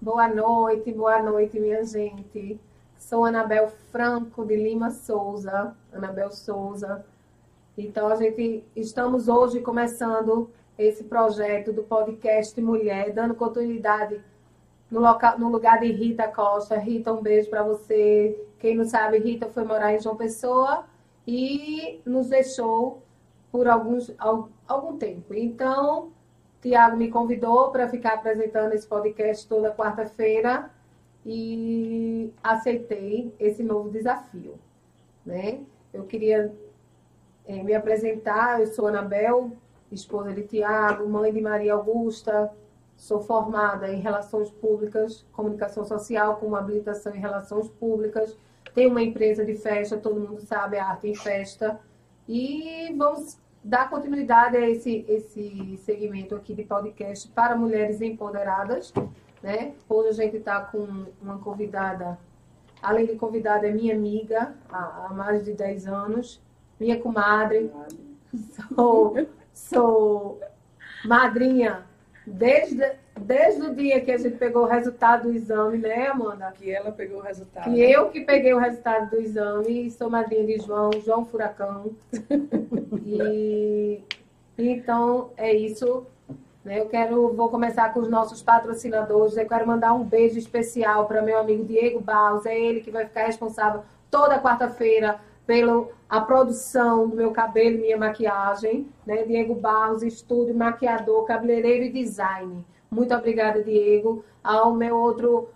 Boa noite, boa noite, minha gente. Sou Anabel Franco de Lima Souza, Anabel Souza. Então a gente estamos hoje começando esse projeto do podcast Mulher, dando continuidade no, local, no lugar de Rita Costa. Rita, um beijo para você. Quem não sabe, Rita foi morar em João Pessoa e nos deixou por alguns, algum tempo. Então, Tiago me convidou para ficar apresentando esse podcast toda quarta-feira e aceitei esse novo desafio. Né? Eu queria é, me apresentar, eu sou Anabel, esposa de Tiago, mãe de Maria Augusta, sou formada em Relações Públicas, Comunicação Social, com uma habilitação em Relações Públicas, tenho uma empresa de festa, todo mundo sabe, a Arte em Festa, e vamos dar continuidade a esse, esse segmento aqui de podcast para mulheres empoderadas. Né? Hoje a gente está com uma convidada, além de convidada, é minha amiga há, há mais de 10 anos, minha comadre. Sou, sou madrinha desde, desde o dia que a gente pegou o resultado do exame, né, Amanda? Que ela pegou o resultado. Que eu que peguei o resultado do exame, sou madrinha de João, João Furacão. e então é isso. Né? Eu quero, vou começar com os nossos patrocinadores. Eu quero mandar um beijo especial para meu amigo Diego Barros. É ele que vai ficar responsável toda quarta-feira pela a produção do meu cabelo minha maquiagem, né? Diego Barros, estúdio, maquiador, cabeleireiro e design. Muito obrigada, Diego. Ao meu outro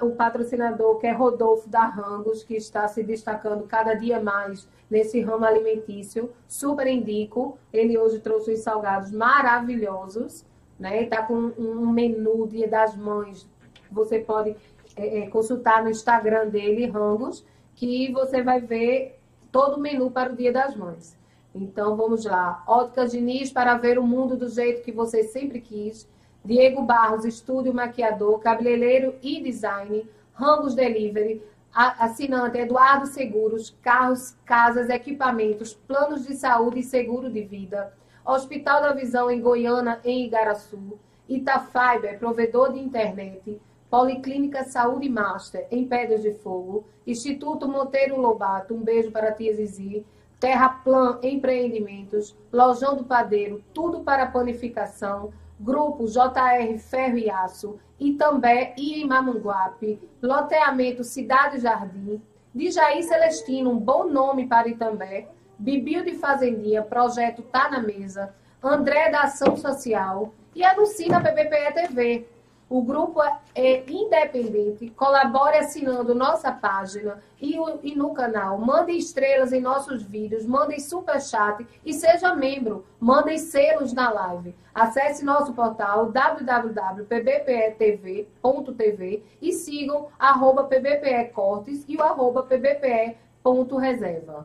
o patrocinador, que é Rodolfo da Rambos, que está se destacando cada dia mais nesse ramo alimentício. Super indico. Ele hoje trouxe os salgados maravilhosos, né? Está com um menu Dia das Mães. Você pode é, é, consultar no Instagram dele, Rambos, que você vai ver todo o menu para o Dia das Mães. Então vamos lá. Ótica Diniz para ver o mundo do jeito que você sempre quis. Diego Barros, estúdio maquiador, cabeleireiro e design. Rangos Delivery. Assinante Eduardo Seguros, carros, casas, equipamentos, planos de saúde e seguro de vida. Hospital da Visão em Goiânia, em Igaraçu. Itafiber, provedor de internet. Policlínica Saúde Master, em Pedras de Fogo, Instituto Monteiro Lobato, um beijo para a tia Zizi, Terraplan Empreendimentos, Lojão do Padeiro, tudo para panificação, Grupo JR Ferro e Aço, Itambé e Imamanguape, Loteamento Cidade Jardim, de Jair Celestino, um bom nome para Itambé, Bibio de Fazendinha, projeto Tá na Mesa, André da Ação Social. E anuncie na TV. O grupo é independente, colabore assinando nossa página e, e, no canal. Mandem estrelas em nossos vídeos, mandem superchat e seja membro. Mandem selos na live. Acesse nosso portal www.pbpetv.tv e sigam arroba pbpecortes e o arroba pbpe.reserva.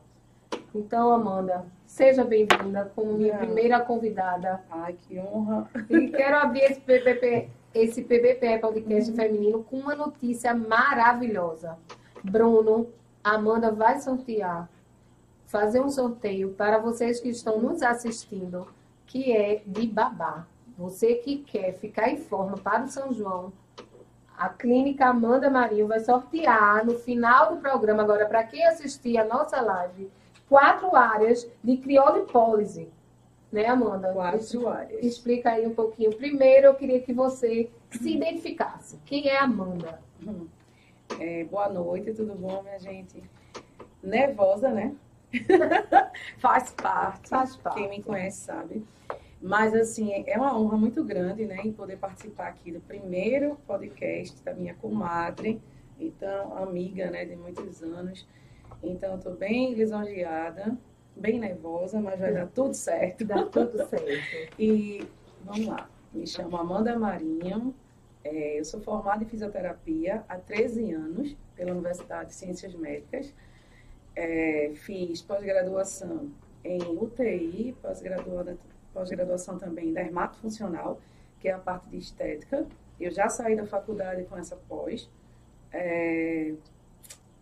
Então, Amanda, seja bem-vinda como minha primeira convidada. Ai, que honra! E quero abrir esse PBP esse PBP Podcast uhum. Feminino com uma notícia maravilhosa. Bruno, Amanda vai sortear, fazer um sorteio para vocês que estão nos assistindo, que é de babá. Você que quer ficar em forma para o São João, a Clínica Amanda Marinho vai sortear no final do programa, agora, para quem assistir a nossa live, quatro áreas de criolipólise né, Amanda? Quatro áreas. Explica aí um pouquinho. Primeiro, eu queria que você se identificasse. Quem é Amanda? Hum. É, boa noite, tudo bom, minha gente? Nervosa, né? Faz parte. Faz parte. Quem me conhece sabe. Mas, assim, é uma honra muito grande, né, em poder participar aqui do primeiro podcast da minha comadre, então, amiga, né, de muitos anos. Então, estou bem lisonjeada bem nervosa, mas vai dar tudo certo. Dá tudo certo. e vamos lá. Me chamo Amanda Marinho. É, eu sou formada em fisioterapia há 13 anos pela Universidade de Ciências Médicas. É, fiz pós-graduação em UTI, pós-graduação também em dermatofuncional, que é a parte de estética. Eu já saí da faculdade com essa pós. É,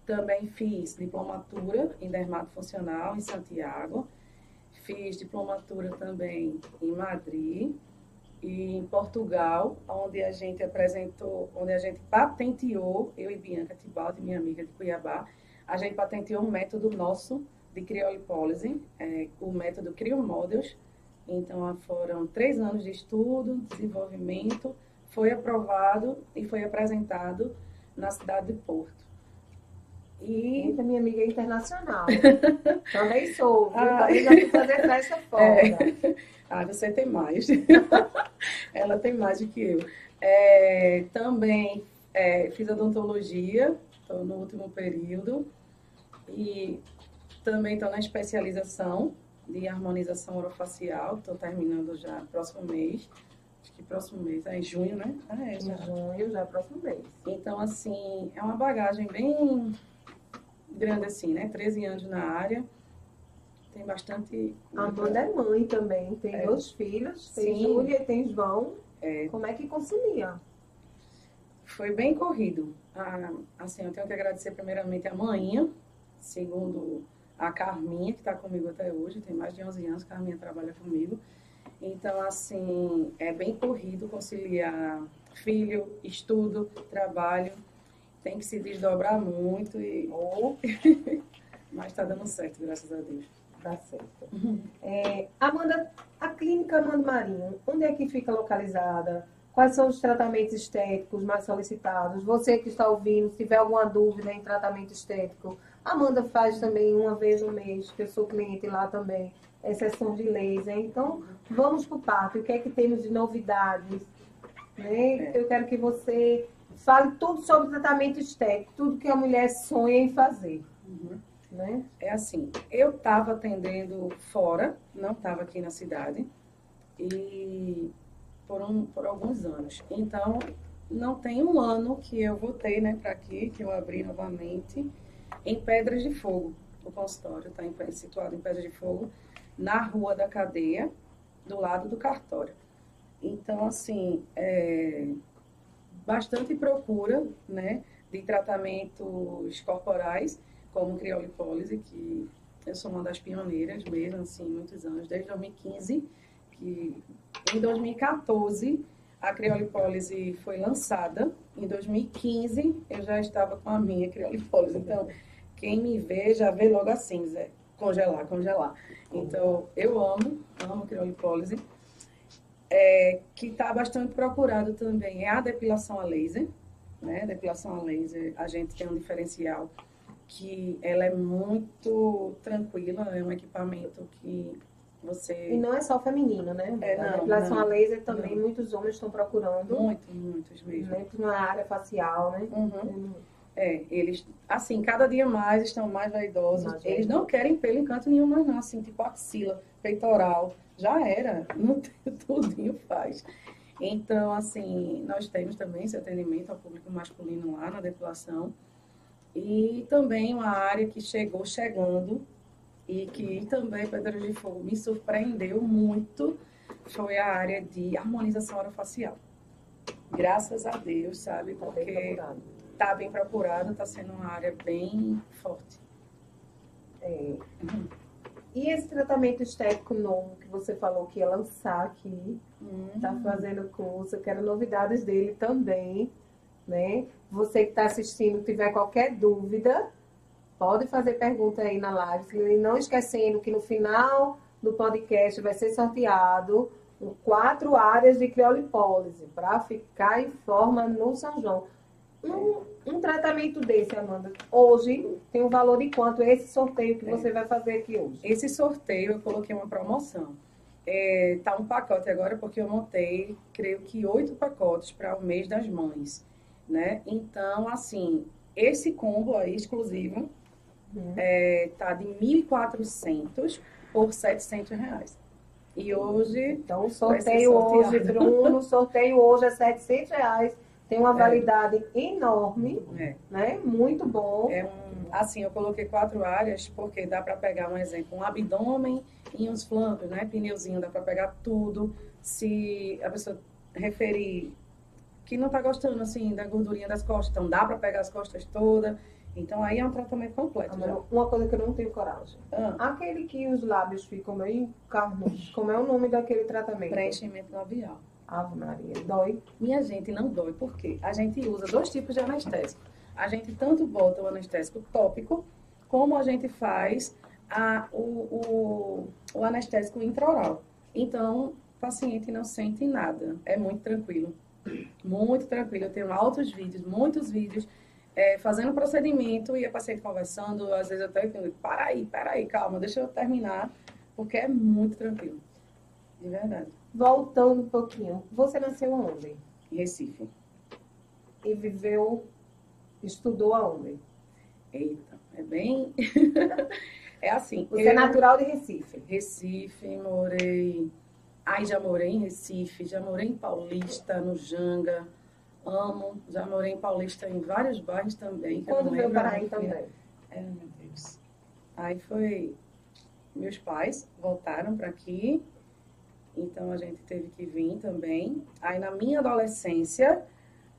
também fiz diplomatura em dermatofuncional em Santiago. Fiz diplomatura também em Madrid e em Portugal, onde a gente apresentou, onde a gente patenteou, eu e Bianca Tibaldi, minha amiga de Cuiabá, a gente patenteou um método nosso de criolipólise, é, o método Criomodels. Então, foram três anos de estudo, desenvolvimento, foi aprovado e foi apresentado na cidade de Porto. E Eita, minha amiga é internacional. Também sou, viu? Ah. Fui fazer festa fora. É. Ah, você tem mais. Ela tem mais do que eu. É, também é, fiz odontologia, estou no último período. E também estou na especialização de harmonização orofacial, estou terminando já próximo mês. Acho que próximo mês, é em junho, né? Ah, é, já. Em junho, já é próximo mês. Então, assim, é uma bagagem bem grande assim, né? 13 anos na área. Tem bastante. A Amanda é mãe também, tem é. dois filhos, tem Sim. Júlia e tem João. É. Como é que concilia? Foi bem corrido. Ah, assim, eu tenho que agradecer primeiramente a mãinha, segundo a Carminha, que está comigo até hoje, tem mais de 11 anos, a Carminha trabalha comigo. Então, assim, é bem corrido conciliar filho, estudo, trabalho tem que se desdobrar muito e. Oh. Mas está dando certo, graças a Deus. Dá certo. Uhum. É, Amanda, a clínica Amanda Marinho, onde é que fica localizada? Quais são os tratamentos estéticos mais solicitados? Você que está ouvindo, se tiver alguma dúvida em tratamento estético, Amanda faz também uma vez no mês, que eu sou cliente lá também, exceção de laser. Então, vamos para o parto. O que é que temos de novidades? Né? É. Eu quero que você Fale tudo sobre tratamento estético, tudo que a mulher sonha em fazer. Uhum. Né? É assim, eu estava atendendo fora, não estava aqui na cidade, e por, um, por alguns anos. Então, não tem um ano que eu voltei né, para aqui, que eu abri novamente, em Pedras de Fogo. O consultório está situado em Pedras de Fogo, na Rua da Cadeia, do lado do cartório. Então, assim, é, bastante procura, né, de tratamentos corporais, como criolipólise, que eu sou uma das pioneiras mesmo, assim, muitos anos, desde 2015, que em 2014 a criolipólise foi lançada, em 2015 eu já estava com a minha criolipólise, então quem me vê já vê logo assim, Zé, congelar, congelar. Então eu amo, amo criolipólise é, que está bastante procurado também é a depilação a laser. Né? Depilação a laser, a gente tem um diferencial que ela é muito tranquila, é um equipamento que você... E não é só feminino, né? É, a depilação não, a laser também não. muitos homens estão procurando. Muitos, muitos mesmo. Muito na área facial, né? Uhum. Uhum. É, eles, assim, cada dia mais estão mais vaidosos. Imagina. Eles não querem pelo em canto nenhum mais não, assim, tipo axila, peitoral já era, não tem tudinho faz. Então, assim, nós temos também esse atendimento ao público masculino lá na depilação. E também uma área que chegou chegando e que também Pedra de Fogo me surpreendeu muito foi a área de harmonização orofacial. Graças a Deus, sabe? Tá Porque está bem procurado, está sendo uma área bem forte. É. Uhum. E esse tratamento estético novo que você falou que ia lançar aqui, está uhum. fazendo curso, eu quero novidades dele também, né? Você que está assistindo, tiver qualquer dúvida, pode fazer pergunta aí na live. E não esquecendo que no final do podcast vai ser sorteado quatro áreas de criolipólise para ficar em forma no São João. Um, um, tratamento desse, Amanda, hoje tem um valor de quanto esse sorteio que você vai fazer aqui hoje? Esse sorteio eu coloquei uma promoção. É, tá um pacote agora porque eu montei, creio que oito pacotes para o mês das mães, né? Então, assim, esse combo aí exclusivo uhum. é, tá de 1.400 por 700 reais. E hoje. Então, o sorteio hoje, Bruno, sorteio hoje é 700 reais Tem uma validade enorme, É. né? Muito bom. É um, assim, eu coloquei quatro áreas porque dá para pegar um exemplo, um abdômen e uns flancos, né? Pneuzinho, dá para pegar tudo. Se a pessoa referir que não tá gostando assim da gordurinha das costas, então dá para pegar as costas todas. Então aí é um tratamento completo. Amor, Uma coisa que eu não tenho coragem. Ah, Aquele que os lábios ficam meio carnudos. Como é o nome daquele tratamento? preenchimento labial. Ave Maria. Dói. Minha gente, não dói, por quê? A gente usa dois tipos de anestésico. A gente tanto bota o anestésico tópico, como a gente faz a- o, o, o anestésico intraoral. Então, o paciente não sente nada. É muito tranquilo. Muito tranquilo. Eu tenho altos vídeos, muitos vídeos, é, fazendo procedimento e a paciente conversando. Às vezes eu até digo, para aí, para aí, calma, deixa eu terminar, porque é muito tranquilo. De verdade. Voltando um pouquinho. Você nasceu onde? Em Recife. E viveu, estudou aonde? Eita, é bem. é assim. Você é eu- natural de Recife. Recife, morei. Ai, já morei em Recife, já morei em Paulista, no Janga. Amo. Já morei em Paulista em vários bairros também. Quando veio para aí também? É, meu Deus. Aí foi. Meus pais voltaram para aqui, então a gente teve que vir também. Aí na minha adolescência,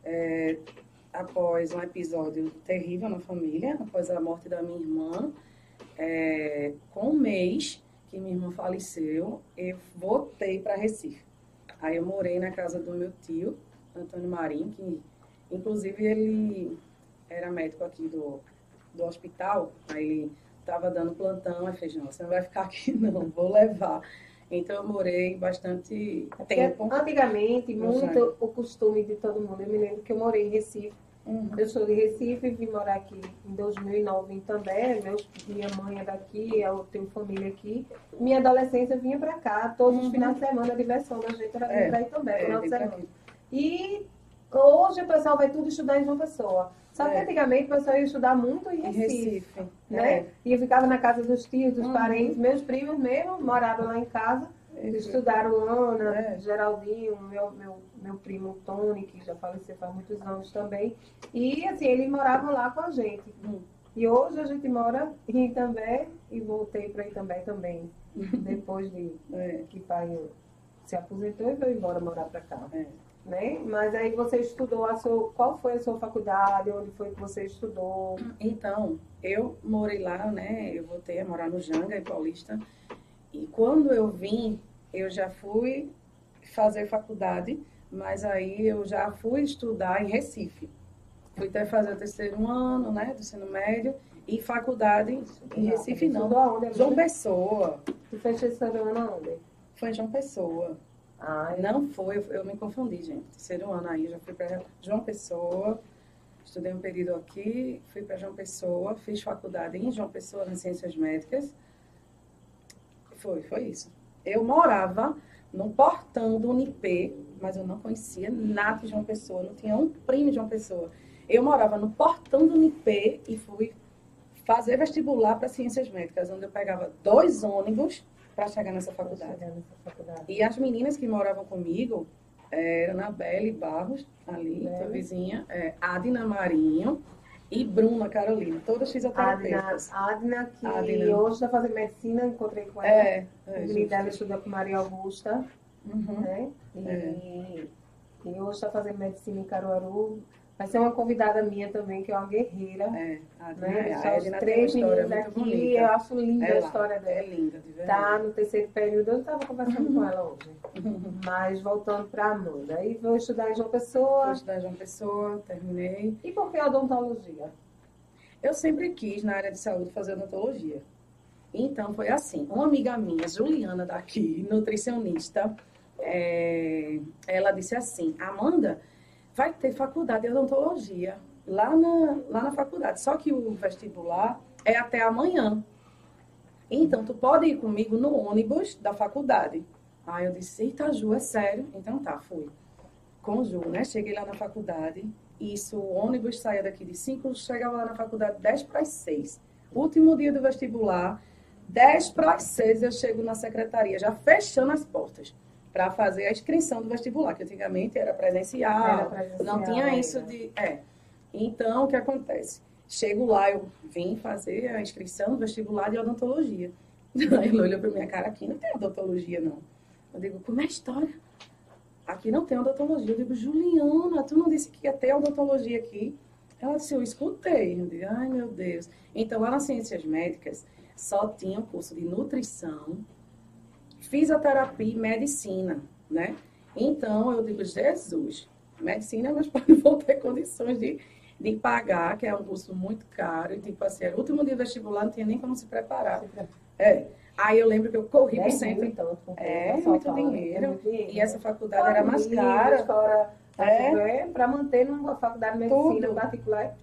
é, após um episódio terrível na família, após a morte da minha irmã, é, com um mês que minha irmã faleceu, eu voltei para Recife. Aí eu morei na casa do meu tio, Antônio Marinho, que inclusive ele era médico aqui do, do hospital, aí ele estava dando plantão, aí fez, não, você não vai ficar aqui não, vou levar. Então eu morei bastante Porque tempo. Antigamente, muito o costume de todo mundo. Eu me lembro que eu morei em Recife. Uhum. Eu sou de Recife, vim morar aqui em 2009 em També. Meus, minha mãe é daqui, eu tenho família aqui. Minha adolescência vinha pra cá. Todos os Uhum. finais de semana, a diversão da gente era vir É, Itambé, É, final de semana. E hoje o pessoal vai tudo estudar em João Pessoa. Só que É. antigamente o pessoal ia estudar muito em Em Recife. Recife. Né? É. E eu ficava na casa dos tios, dos Uhum. parentes. Meus primos mesmo moraram lá em casa. Isso. Estudaram Ana, É. Geraldinho, meu, meu, meu primo Tony, que já faleceu faz muitos anos também. E assim, eles moravam lá com a gente. Hum. E hoje a gente mora em Itambé e voltei para Itambé também. Depois de É, que pai se aposentou e veio embora morar para cá. é. Né? Mas aí você estudou a sua. Qual foi a sua faculdade? Onde foi que você estudou? Então, eu morei lá, né? Eu voltei a morar no Janga, em Paulista. E quando eu vim, eu já fui fazer faculdade, mas aí eu já fui estudar em Recife. Fui até fazer o terceiro ano, né, do ensino médio, e faculdade em Recife não. João? Pessoa. Tu fez terceiro ano aonde? Foi em João Pessoa. Ah, Não foi, eu, eu me confundi, gente. Terceiro ano aí, já fui para João Pessoa, estudei um período aqui, fui para João Pessoa, fiz faculdade em João Pessoa, nas Ciências Médicas. Foi, foi isso. Eu morava no portão do Unip, mas eu não conhecia nada de João Pessoa, não tinha um primo de João Pessoa. Eu morava no portão do Unip e fui fazer vestibular para Ciências Médicas, onde eu pegava dois ônibus para chegar nessa faculdade. Chegar nessa faculdade. E as meninas que moravam comigo eram Anabelle Barros, ali, tua vizinha, é, Adina Marinho e Bruna Carolina, todas fisioterapeutas. Adna, que Adna. hoje está fazendo medicina, encontrei com ela. É, o é, menino dela estuda com Maria Augusta, Uhum. né? E, É. e hoje está fazendo medicina em Caruaru. Vai ser uma convidada minha também, que é uma guerreira. É, a Né? a tem uma três meninos muito aqui, bonita. eu acho linda a Ela história É dela. linda, de verdade. Tá no terceiro período, eu estava conversando com ela hoje. Mas voltando para Amanda. Aí vou estudar em João Pessoa. estudar João Pessoa, terminei. E por que odontologia? Eu sempre quis, na área de saúde, fazer odontologia. Então, foi assim. Uma amiga minha, Juliana, daqui, nutricionista, é, ela disse assim, Amanda, vai ter faculdade de odontologia lá na, lá na faculdade. Só que o vestibular é até amanhã. Então, tu pode ir comigo no ônibus da faculdade. Aí eu disse, eita, Ju, é sério? Então tá, fui. Com Ju, né? Cheguei lá na faculdade. Isso, o ônibus saía daqui de 5, chegava lá na faculdade 10 para as 6. Último dia do vestibular, 10 para as 6 eu chego na secretaria, já fechando as portas. Para fazer a inscrição do vestibular, que antigamente era presencial, Era presencial, não tinha era. isso de. É. Então, o que acontece? Chego lá, eu vim fazer a inscrição do vestibular de odontologia. Aí ele olhou para minha cara, aqui não tem odontologia, não. Eu digo, como é a história? Aqui não tem odontologia. Eu digo, Juliana, tu não disse que ia ter odontologia aqui? Ela disse, eu escutei. Eu digo, ai meu Deus. Então, lá nas ciências médicas, só tinha o curso de nutrição, fisioterapia e medicina, né? Então, eu digo, Jesus, medicina meus pais não ter condições de, de pagar, que é um curso muito caro. E, tipo assim, era o último dia do vestibular, não tinha nem como se preparar. É. Aí eu lembro que eu corri pro 10 centro. e tanto. com É, muito dinheiro. Muito dinheiro. E essa faculdade era mais cara. Fora, É. é. para manter numa faculdade de medicina Tudo. particular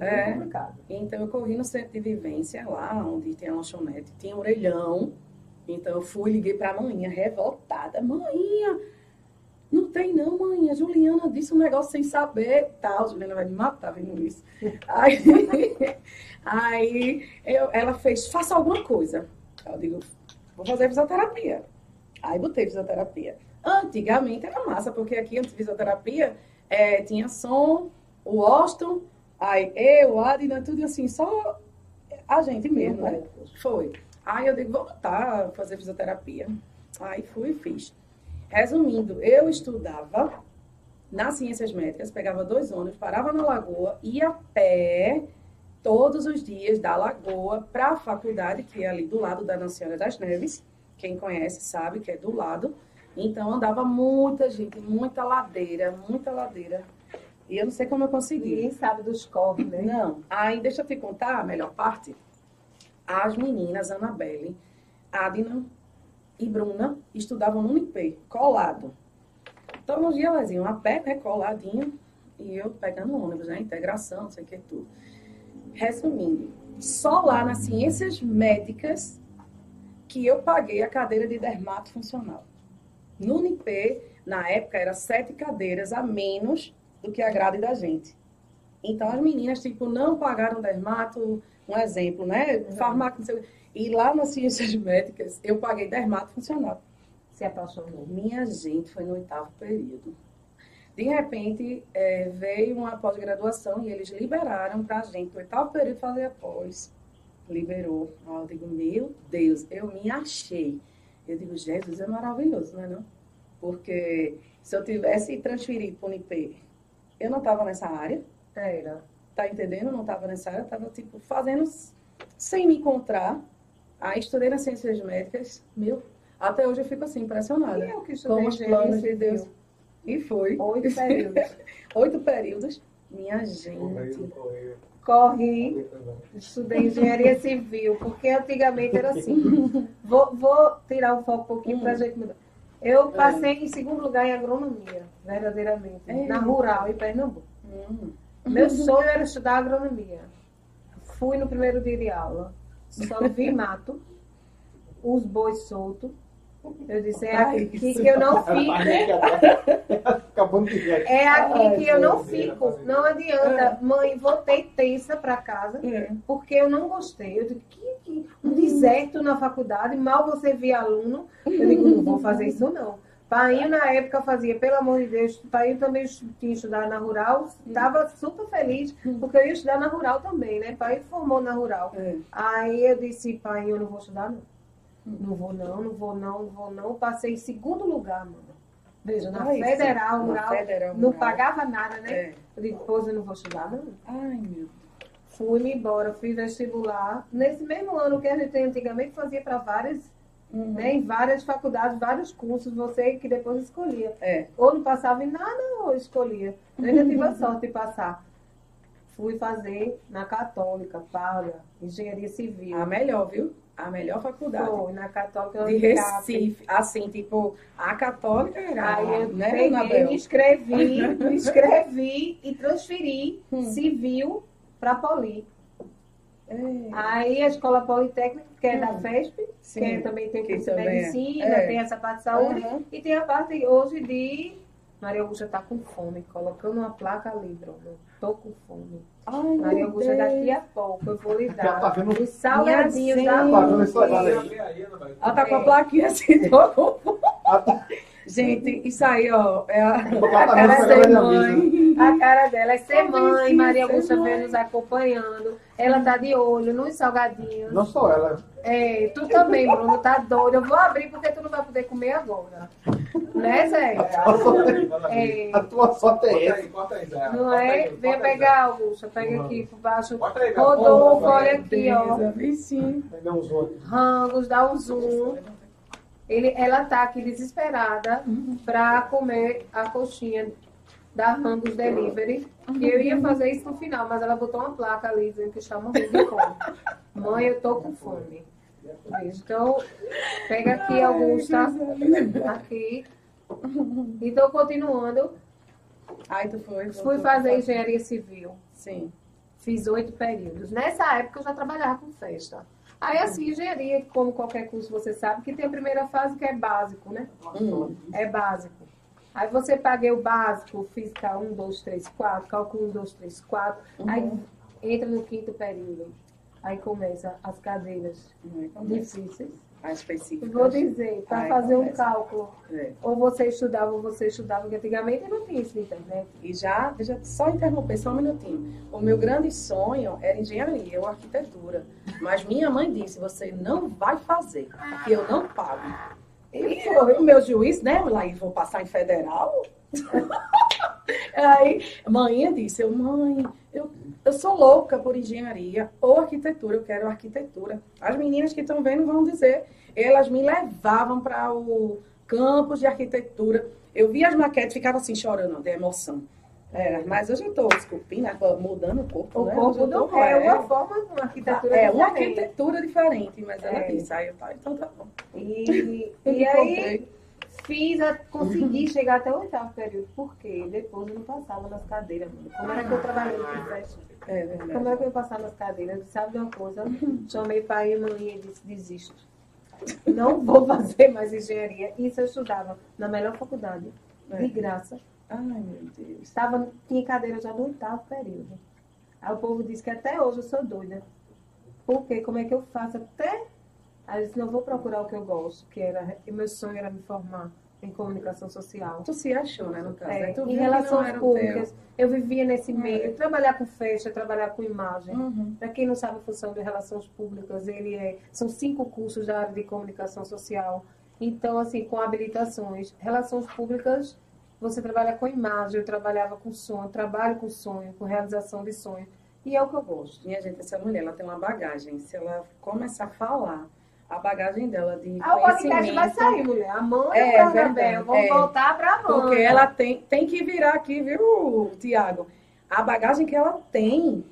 é É. complicado. Então eu corri no centro de vivência, lá onde tem a lanchonete, tinha orelhão. Então eu fui, liguei pra manhã, revoltada. Manhã, não tem não, mãe. A Juliana disse um negócio sem saber. Tal, Juliana vai me matar vendo isso. Aí, aí eu- ela fez, faça alguma coisa. Eu digo, vou fazer fisioterapia. Aí botei fisioterapia. Antigamente era massa, porque aqui antes de fisioterapia eh, tinha som, o Austin, aí eu, Adina, tudo assim, só a gente mesmo, né? Foi. Aí eu digo, vou voltar a fazer fisioterapia. Aí fui e fiz. Resumindo, eu estudava nas ciências médicas, pegava dois ônibus, parava na lagoa, ia a pé todos os dias da lagoa para a faculdade, que é ali do lado da Nossa Senhora das Neves. Quem conhece sabe que é do lado. Então andava muita gente, muita ladeira, muita ladeira. E eu não sei como eu consegui. Ninguém sabe dos corres, né? Não. Aí deixa eu te contar a melhor parte. As meninas, Anabelle, Adina e Bruna, estudavam no Unip, colado. Então, um dia elas iam a pé, né, coladinho, e eu pegando ônibus, né, integração, não sei o que, tudo. Resumindo, só lá nas ciências médicas que eu paguei a cadeira de dermato funcional. No Unip, na época, era sete cadeiras a menos do que a grade da gente. Então, as meninas, tipo, não pagaram dermato, um exemplo, né? Farmácia, não sei o quê. E lá nas ciências médicas, eu paguei dermato funcional. Se apaixonou. Minha gente, foi no oitavo período. De repente, eh, veio uma pós-graduação e eles liberaram pra gente, no oitavo período, fazer a pós. Liberou. Aí eu digo, meu Deus, eu me achei. Eu digo, Jesus é maravilhoso, não é não? Porque se eu tivesse transferido para o Unip, eu não estava nessa área. Era. Tá entendendo? Não estava nessa área, estava tipo fazendo sem me encontrar. Aí estudei nas ciências médicas, meu, até hoje eu fico assim impressionada. E eu que estudei Como os engenharia planos de. Deus. E foi. Oito períodos. Oito períodos. Minha gente. correio. Corri, estudei engenharia civil, porque antigamente era assim. Vou, vou tirar o foco um pouquinho para a gente mudar. Eu passei em segundo lugar em agronomia, verdadeiramente, É. na rural, em Pernambuco. Hum. Meu sonho era estudar agronomia. Fui no primeiro dia de aula, só vi mato, os bois soltos. Eu disse, é Ai, aqui que eu não fico. É aqui que eu não fico. Não adianta. Mãe, voltei tensa para casa, É. porque eu não gostei. Eu digo, que, que um deserto na faculdade, mal você via aluno. Eu digo, não vou fazer isso não. Painho, na época, fazia, pelo amor de Deus, Painho também tinha estudado na Rural, estava super feliz, porque eu ia estudar na Rural também, né? Painho formou na Rural. É. Aí eu disse, pai, eu não vou estudar, não. Não vou, não, não vou, não, não vou, não. Passei em segundo lugar, mano. Veja, na Ai, Federal, na Rural, Federal não Rural. pagava nada, né? É. Eu disse, pois eu não vou estudar, não. Ai, meu. Fui-me embora, fiz vestibular. Nesse mesmo ano que a gente antigamente fazia para várias, Uhum. né, em várias faculdades, vários cursos, você que depois escolhia. É. Ou não passava em nada, ou escolhia. Eu ainda tive a sorte de passar. Fui fazer na Católica, paga, engenharia civil. A melhor, viu? A melhor faculdade. Foi, na Católica De Unicap. Recife. Assim, tipo, a católica era. Aí eu né, peguei, me inscrevi, me inscrevi e transferi Hum. civil para Poli. É. Aí a escola politécnica, que é da Hum. FESP, Sim. que é também tem que curso de também é. medicina, É. tem essa parte de saúde, Uhum. e tem a parte hoje de. Maria Augusta tá com fome, colocando uma placa ali, Bruno. Tô com fome. Ai, Maria Augusta, Deus. daqui a pouco eu vou lhe Já dar tá vendo? os salgadinhos da Tá? Ela tá com a plaquinha assim, tô com fome. Gente, isso aí, ó, é a, a cara essa ser mãe. A cara dela é ser mãe, Maria ser Augusta vem nos acompanhando. Ela tá de olho nos salgadinhos. Não só ela. É, tu também, Bruno, tá doido. Eu vou abrir porque tu não vai poder comer agora. Né, Zé? A tua sorte É, é essa. não é? aí, pegar, Augusta. Pega aqui por baixo. Rodolfo, olha aqui, ó. Uns outros. Rangos, dá um zoom. Ele, ela tá aqui desesperada pra comer a coxinha da Rangos Delivery. E eu ia fazer isso no final, mas ela botou uma placa ali dizendo que está morrendo de fome. Mãe, eu tô com fome. Então, pega aqui, Augusta. Aqui. Então, continuando, Ai, tu foi. fui voltou. fazer engenharia civil. Sim. Fiz oito períodos. Nessa época eu já trabalhava com festa. Aí, assim, engenharia, como qualquer curso você sabe, que tem a primeira fase que é básico, né? Hum. É básico. Aí você paguei o básico, física 1, 2, 3, 4, cálculo 1, 2, 3, 4. Aí entra no quinto período. Aí começa as cadeiras Não é Vou dizer, para fazer um cálculo, É. ou você estudava ou você estudava, porque antigamente não tinha isso na internet. E já, deixa eu só interromper só um minutinho. O meu grande sonho era engenharia ou arquitetura. Mas minha mãe disse: você não vai fazer, que eu não pago. E o meu juiz, né? Lá, e vou passar em federal. Aí, mãe disse: eu, mãe, eu, eu sou louca por engenharia ou arquitetura, eu quero arquitetura. As meninas que estão vendo vão dizer, elas me levavam para o campus de arquitetura. Eu via as maquetes ficava assim, chorando de emoção. É, mas hoje eu estou esculpindo, mudando o corpo, O né? corpo do tô- é é, uma forma, uma arquitetura é uma diferente. arquitetura diferente, mas ela É. disse, aí eu tá, então tá bom. E, e aí. Fiz, a, consegui chegar até o oitavo período, porque depois eu não passava nas cadeiras. mano. Como era que eu trabalhei no festa? É Como verdade. é que eu ia passar nas cadeiras? Sabe de uma coisa? Chamei pai e mãe e disse, desisto. Não vou fazer mais engenharia. Isso eu estudava na melhor faculdade, É. de graça. Ai, meu Deus. Estava, tinha cadeira já no oitavo período. Aí o povo disse que até hoje eu sou doida. Por quê? Como é que eu faço até... Aí eu disse, não vou procurar o que eu gosto, que era... E meu sonho era me formar em comunicação social. Tu se achou, né, no caso. É, né? Em que relações públicas, eu vivia nesse É. meio. Trabalhar com festa, trabalhar com imagem. Uhum. Para quem não sabe a função de relações públicas, ele é, são cinco cursos da área de comunicação social. Então, assim, com habilitações. Relações públicas, você trabalha com imagem, eu trabalhava com sonho, trabalho com sonho, com realização de sonho. E é o que eu gosto. Minha gente, essa mulher, ela tem uma bagagem. Se ela começar a falar, a bagagem dela de Ah, o podcast vai conhecimento... sair, mulher. A mãe É, e o Vamos é. voltar para a mãe. Porque ela tem, tem que virar aqui, viu, Tiago? A bagagem que ela tem,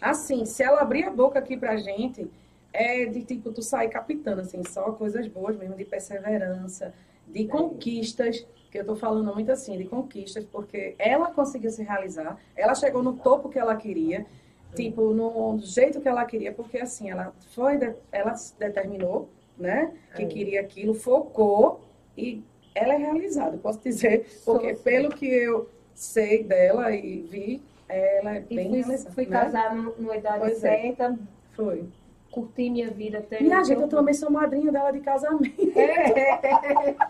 assim, se ela abrir a boca aqui pra gente, é de tipo, tu sair capitando, assim, só coisas boas mesmo, de perseverança, de conquistas, que eu tô falando muito assim, de conquistas, porque ela conseguiu se realizar, ela chegou no topo que ela queria, tipo, no jeito que ela queria, porque assim, ela foi, de- ela determinou, né, que É. queria aquilo, focou e ela é realizada, posso dizer, porque Sou, pelo que eu sei dela e vi, ela é E bem fui, realizada. fui né? casar nu- numa idade Pois é. certa, Foi. curti minha vida até. Minha gente, eu também sou madrinha dela de casamento. É,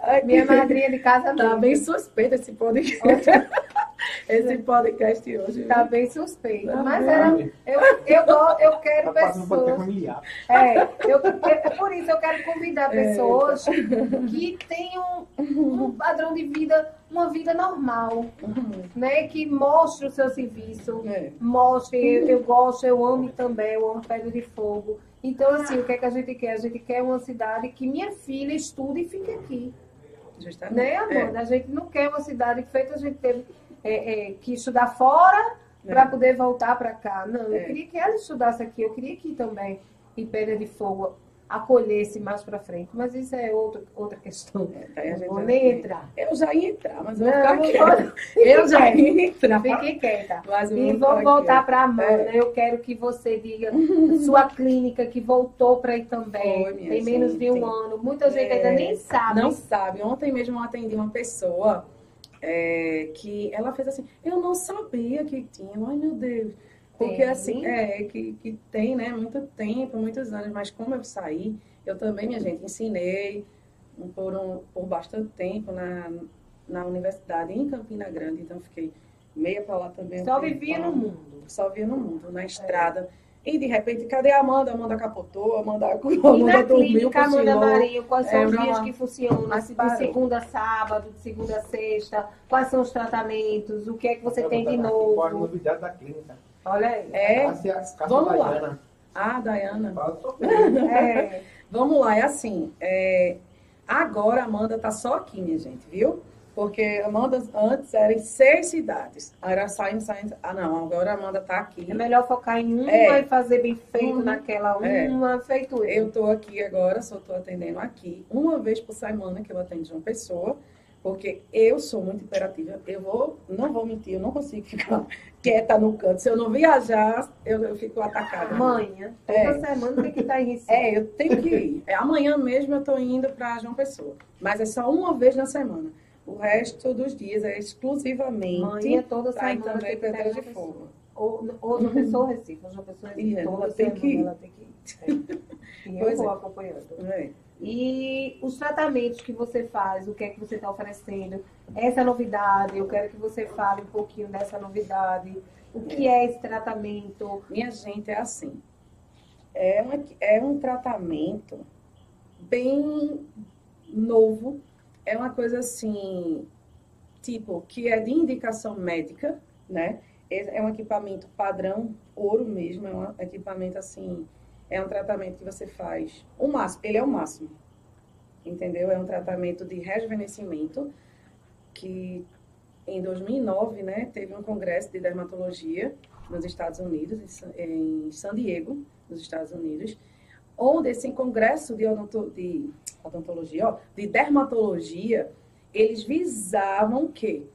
Ai, minha madrinha de casa Tá bem suspeito esse podcast. esse podcast hoje. Tá bem suspeito. Tá Mas era, eu, eu, eu quero Tá pessoas. É, eu, é por isso eu quero convidar É, pessoas que tenham um padrão de vida, uma vida normal, Uhum. né? Que mostre o seu serviço, É. mostre, eu, eu gosto, eu amo também, eu amo Pedra de Fogo. Então, assim, o que é que a gente quer? A gente quer uma cidade que minha filha estude e fique aqui. Justamente. Né, Amanda? A gente não quer uma cidade feita, a gente teve é, é, que estudar fora É. para poder voltar para cá. Não, eu É. queria que ela estudasse aqui, eu queria que também em Pedra de Fogo acolhesse mais para frente. Mas isso é outro, outra questão. É, tá, gente vou nem entrar. Eu já ia entrar, mas eu vou Não, ficar quieta. pode. Eu já ia entrar. Fique quieta. Mas E vou vou ficar voltar para a Amanda. É. Eu quero que você diga sua clínica que voltou para aí também. Foi, Tem menos de um gente. ano. Muita gente É. ainda nem sabe. Não sabe. Ontem mesmo eu atendi uma pessoa é, que ela fez assim, eu não sabia que tinha. Ai, meu Deus. Porque Tem. assim, é, que, que tem, né, muito tempo, muitos anos, mas como eu saí, eu também, minha gente, ensinei, por, um, por bastante tempo na, na universidade em Campina Grande, então fiquei meia para lá também. Só vivia no mundo. Só via no mundo, na estrada. E de repente, cadê a Amanda? A Amanda capotou, a Amanda, a E Amanda na dormiu, clínica Amanda. Marinho, quais são É, os dias que funcionam? Mas De segunda a sábado, de segunda a sexta? Quais são os tratamentos? O que é que você Eu tem de aqui, Qual a novo? novidade da clínica? Olha aí. É, Cássia, Cássia vamos lá. Ah, Dayana. É. Vamos lá, é assim. é, Agora a Amanda tá só aqui, minha gente, viu? Porque Amanda antes era em seis cidades. Aí Era saindo, saindo. Ah, não, agora a Amanda tá aqui. É melhor focar em uma É. e fazer bem feito Uhum. naquela É. uma, feito Eu tô aqui agora, só tô atendendo aqui, uma vez por semana que eu atendo de uma pessoa, porque eu sou muito imperativa. Eu vou, não vou mentir, eu não consigo ficar quieta no canto. Se eu não viajar, eu, eu fico atacada. Manhã, toda É. semana tem que estar em Recife. É, eu tenho que ir. É, amanhã mesmo eu tô indo para João Pessoa. Mas é só uma vez na semana. O resto dos dias é exclusivamente Manhã toda ir semana também tem que Pedra de Fogo. Ou, ou uma pessoa Recife, uma pessoa Recife. ela Toda tem que ela tem que ir. É. E eu Pois vou é. acompanhando. É. E os tratamentos que você faz, o que é que você está oferecendo? Essa novidade, eu quero que você fale um pouquinho dessa novidade. O que é esse tratamento? Minha gente, é assim. É, uma, é um tratamento bem novo. É uma coisa assim, tipo, que é de indicação médica, né? É é um equipamento padrão ouro mesmo, é um equipamento assim, é um tratamento que você faz o máximo, ele é o máximo. Entendeu? É um tratamento de rejuvenescimento que em 2009, né, teve um congresso de dermatologia nos Estados Unidos, em San- Diego, nos Estados Unidos, onde esse congresso de odontologia, ó, de dermatologia, eles visavam que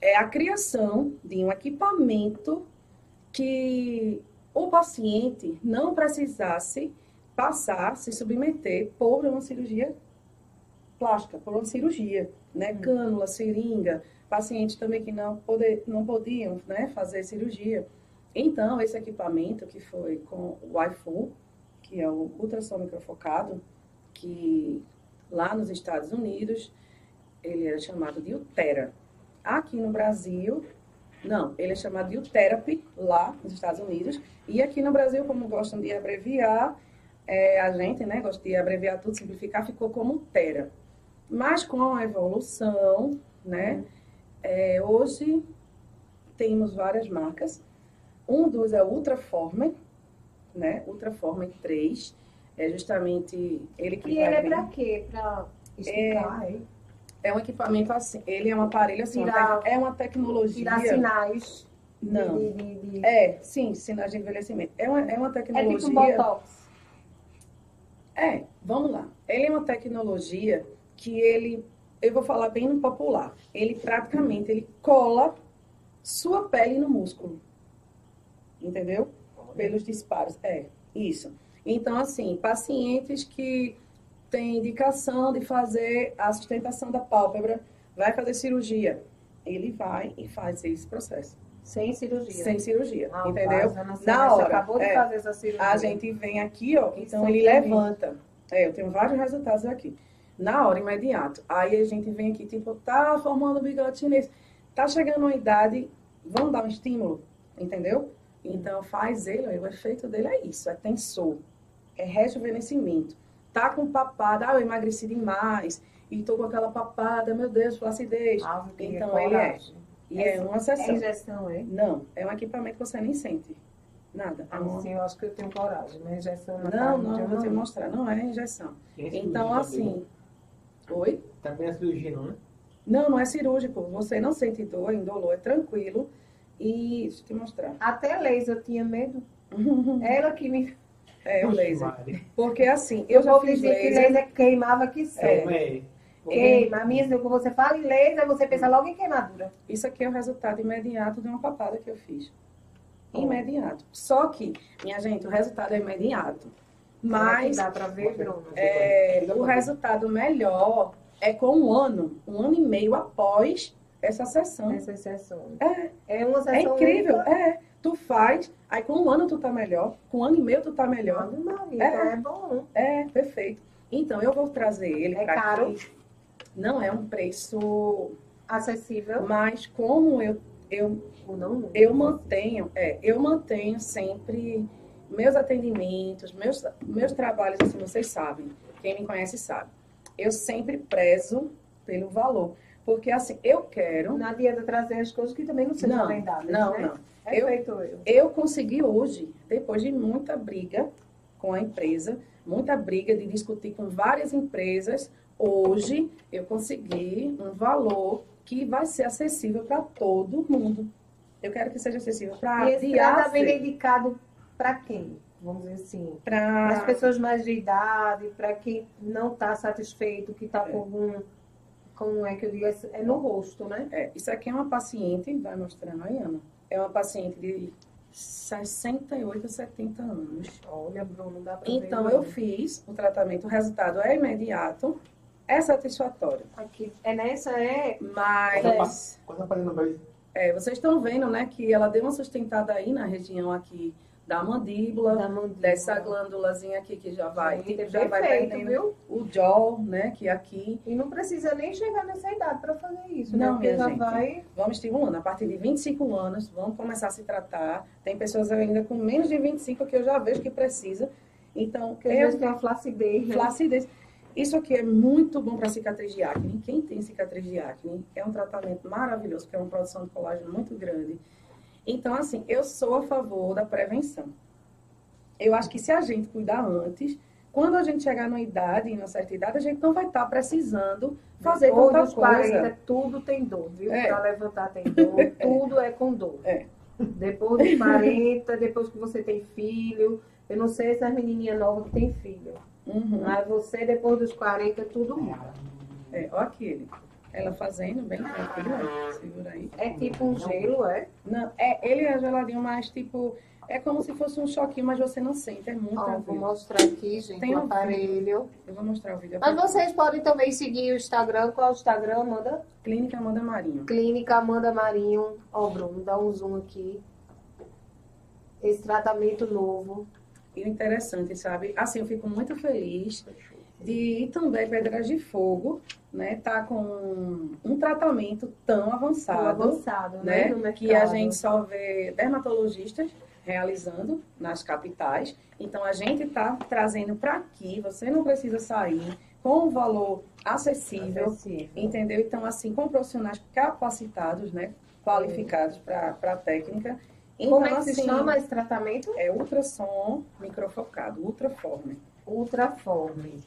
é a criação de um equipamento que o paciente não precisasse passar, se submeter por uma cirurgia plástica, por uma cirurgia, né? Cânula, seringa, pacientes também que não, poder, não podiam né, fazer cirurgia. Então, esse equipamento que foi com o iFu, que é o ultrassom microfocado, que lá nos Estados Unidos ele era chamado de Utera. Aqui no Brasil, não, ele é chamado de Utherapy lá nos Estados Unidos. E aqui no Brasil, como gostam de abreviar, é, a gente né, gosta de abreviar tudo, simplificar, ficou como Utera. Mas com a evolução, né, é, hoje temos várias marcas. Um dos é o Ultraformer, né? Ultraformer 3. É justamente ele que E ele é pra quê? Pra explicar, é. é um equipamento assim, ele é um aparelho assim, Tirar- é uma tecnologia. Tirar sinais Não. de, de, de- É, sim, sinais de envelhecimento. É uma, é uma É tecnologia. tipo um botox. É, vamos lá. Ele é uma tecnologia que ele, eu vou falar bem no popular. Ele praticamente ele cola sua pele no músculo. Entendeu? Pelos disparos. É, isso. Então, assim, pacientes que têm indicação de fazer a sustentação da pálpebra, vai fazer cirurgia. Ele vai e faz esse processo. Sem cirurgia. Sem cirurgia. Ah, entendeu? Na você hora. acabou de é. fazer essa cirurgia. A gente vem aqui, ó, então ele Exatamente. levanta. É, eu tenho vários resultados aqui. Na hora, imediato. Aí a gente vem aqui, tipo, tá formando bigode chinês. Tá chegando uma idade, vamos dar um estímulo, entendeu? Então faz ele, o efeito dele é isso, é tensor, é rejuvenescimento. Tá com papada, ah, eu emagreci demais, e tô com aquela papada, meu Deus, flacidez. Ah, eu queria Então, ele é. E é uma sessão. É injeção, é? Não, é um equipamento que você nem sente. Nada. É Ah, uma- sim, eu acho que eu tenho coragem, mas injeção na Não, carne não, tenho vou te não. mostrar. Não é injeção. Cirurgia Então, também. assim. Oi? Também é cirurgia, não, né? Não, não é cirúrgico. Você não sente dor, indolor, é tranquilo. E deixa eu te mostrar. Até laser eu tinha medo. Ela que me. É o laser. Porque assim, eu já ouvi fiz dizer que laser. laser queimava que. Como é? Queima. A minha, quando você fala em laser, você pensa logo em queimadura. Isso aqui é o resultado imediato de uma papada que eu fiz. Imediato. Só que, minha gente, o resultado é imediato. Mas dá pra ver, Bruno? é, o resultado melhor é com um ano, um ano e meio após essa sessão. Essas sessões. É, É uma sessão. É incrível, única. é. Tu faz, aí com um ano tu tá melhor, com um ano e meio tu tá melhor. Maria, É. então é bom. É, perfeito. Então, eu vou trazer ele É caro? aqui. Não é um preço, Acessível? mas como eu, eu, Ou não? eu mantenho, é, eu mantenho sempre meus atendimentos, meus, meus trabalhos, assim, vocês sabem, quem me conhece sabe. Eu sempre prezo pelo valor. Porque, assim, eu quero. Não adianta trazer as coisas que também não sejam Não, vendáveis, não, né? não. É Eu- feito eu. Eu consegui hoje, depois de muita briga com a empresa, muita briga de discutir com várias empresas, hoje eu consegui um valor que vai ser acessível para todo mundo. Eu quero que seja acessível para E esse tratamento é indicado para quem? Vamos dizer assim. Para as pessoas mais de idade, para quem não está satisfeito, que está É. com algum. Como é que eu digo? É no rosto, né? É, isso aqui é uma paciente, vai mostrando aí, Ana. É uma paciente de 68 a 70 anos. Olha, Bruno, dá para Então, ver. eu fiz o tratamento, o resultado é imediato, é satisfatório. Aqui, é nessa, é. Mas, Quando aparece no é, vocês estão vendo, né, que ela deu uma sustentada aí na região aqui da mandíbula, Da mandíbula. dessa glândulazinha aqui que já vai, já vai perfeito, perdendo viu? o jaw, né, que aqui. E não precisa nem chegar nessa idade para fazer isso, né? Não, Porque minha já gente. vai. Vamos estimulando. A partir de 25 anos, vamos começar a se tratar. Tem pessoas ainda com menos de 25 que eu já vejo que precisa. Então, Porque às eu tem uma flacidez, né? Flacidez. Isso aqui é muito bom para cicatriz de acne. Quem tem cicatriz de acne é um tratamento maravilhoso, porque é uma produção de colágeno muito grande. Então, assim, eu sou a favor da prevenção. Eu acho que se a gente cuidar antes, quando a gente chegar numa idade, em uma certa idade, a gente não vai estar precisando fazer Depois tanta dos 40, coisa. tudo tem dor, viu? É. Para levantar tem dor, tudo é com dor. É. Depois dos 40, depois que você tem filho. Eu não sei se as menininhas novas que tem filho. Uhum. Mas você, depois dos 40, tudo muda. É, ó aquele. Ela fazendo bem tranquilo. Segura aí. É tipo um gelo, é? Não, é, ele é geladinho, mas tipo, é como se fosse um choquinho, mas você não sente. É muito Ó, vou mostrar aqui, gente, Tem o um aparelho. Eu vou mostrar o vídeo. Mas vocês podem também seguir o Instagram. Qual é o Instagram, Amanda? Clínica Amanda Marinho. Clínica Amanda Marinho. Ó, Bruno, dá um zoom aqui. Esse tratamento novo. E o interessante, sabe? Assim, eu fico muito feliz de também Pedras de Fogo, né? Tá com um tratamento tão Tão avançado, avançado, né? né? Que a gente só vê dermatologistas realizando nas capitais. Então a gente tá trazendo para aqui, você não precisa sair com um valor acessível, Acessível. Entendeu? Então, assim, com profissionais capacitados, né? Qualificados para a técnica. Então, Como é que se assim, chama esse tratamento? É ultrassom microfocado, ultraforme. Ultraforme.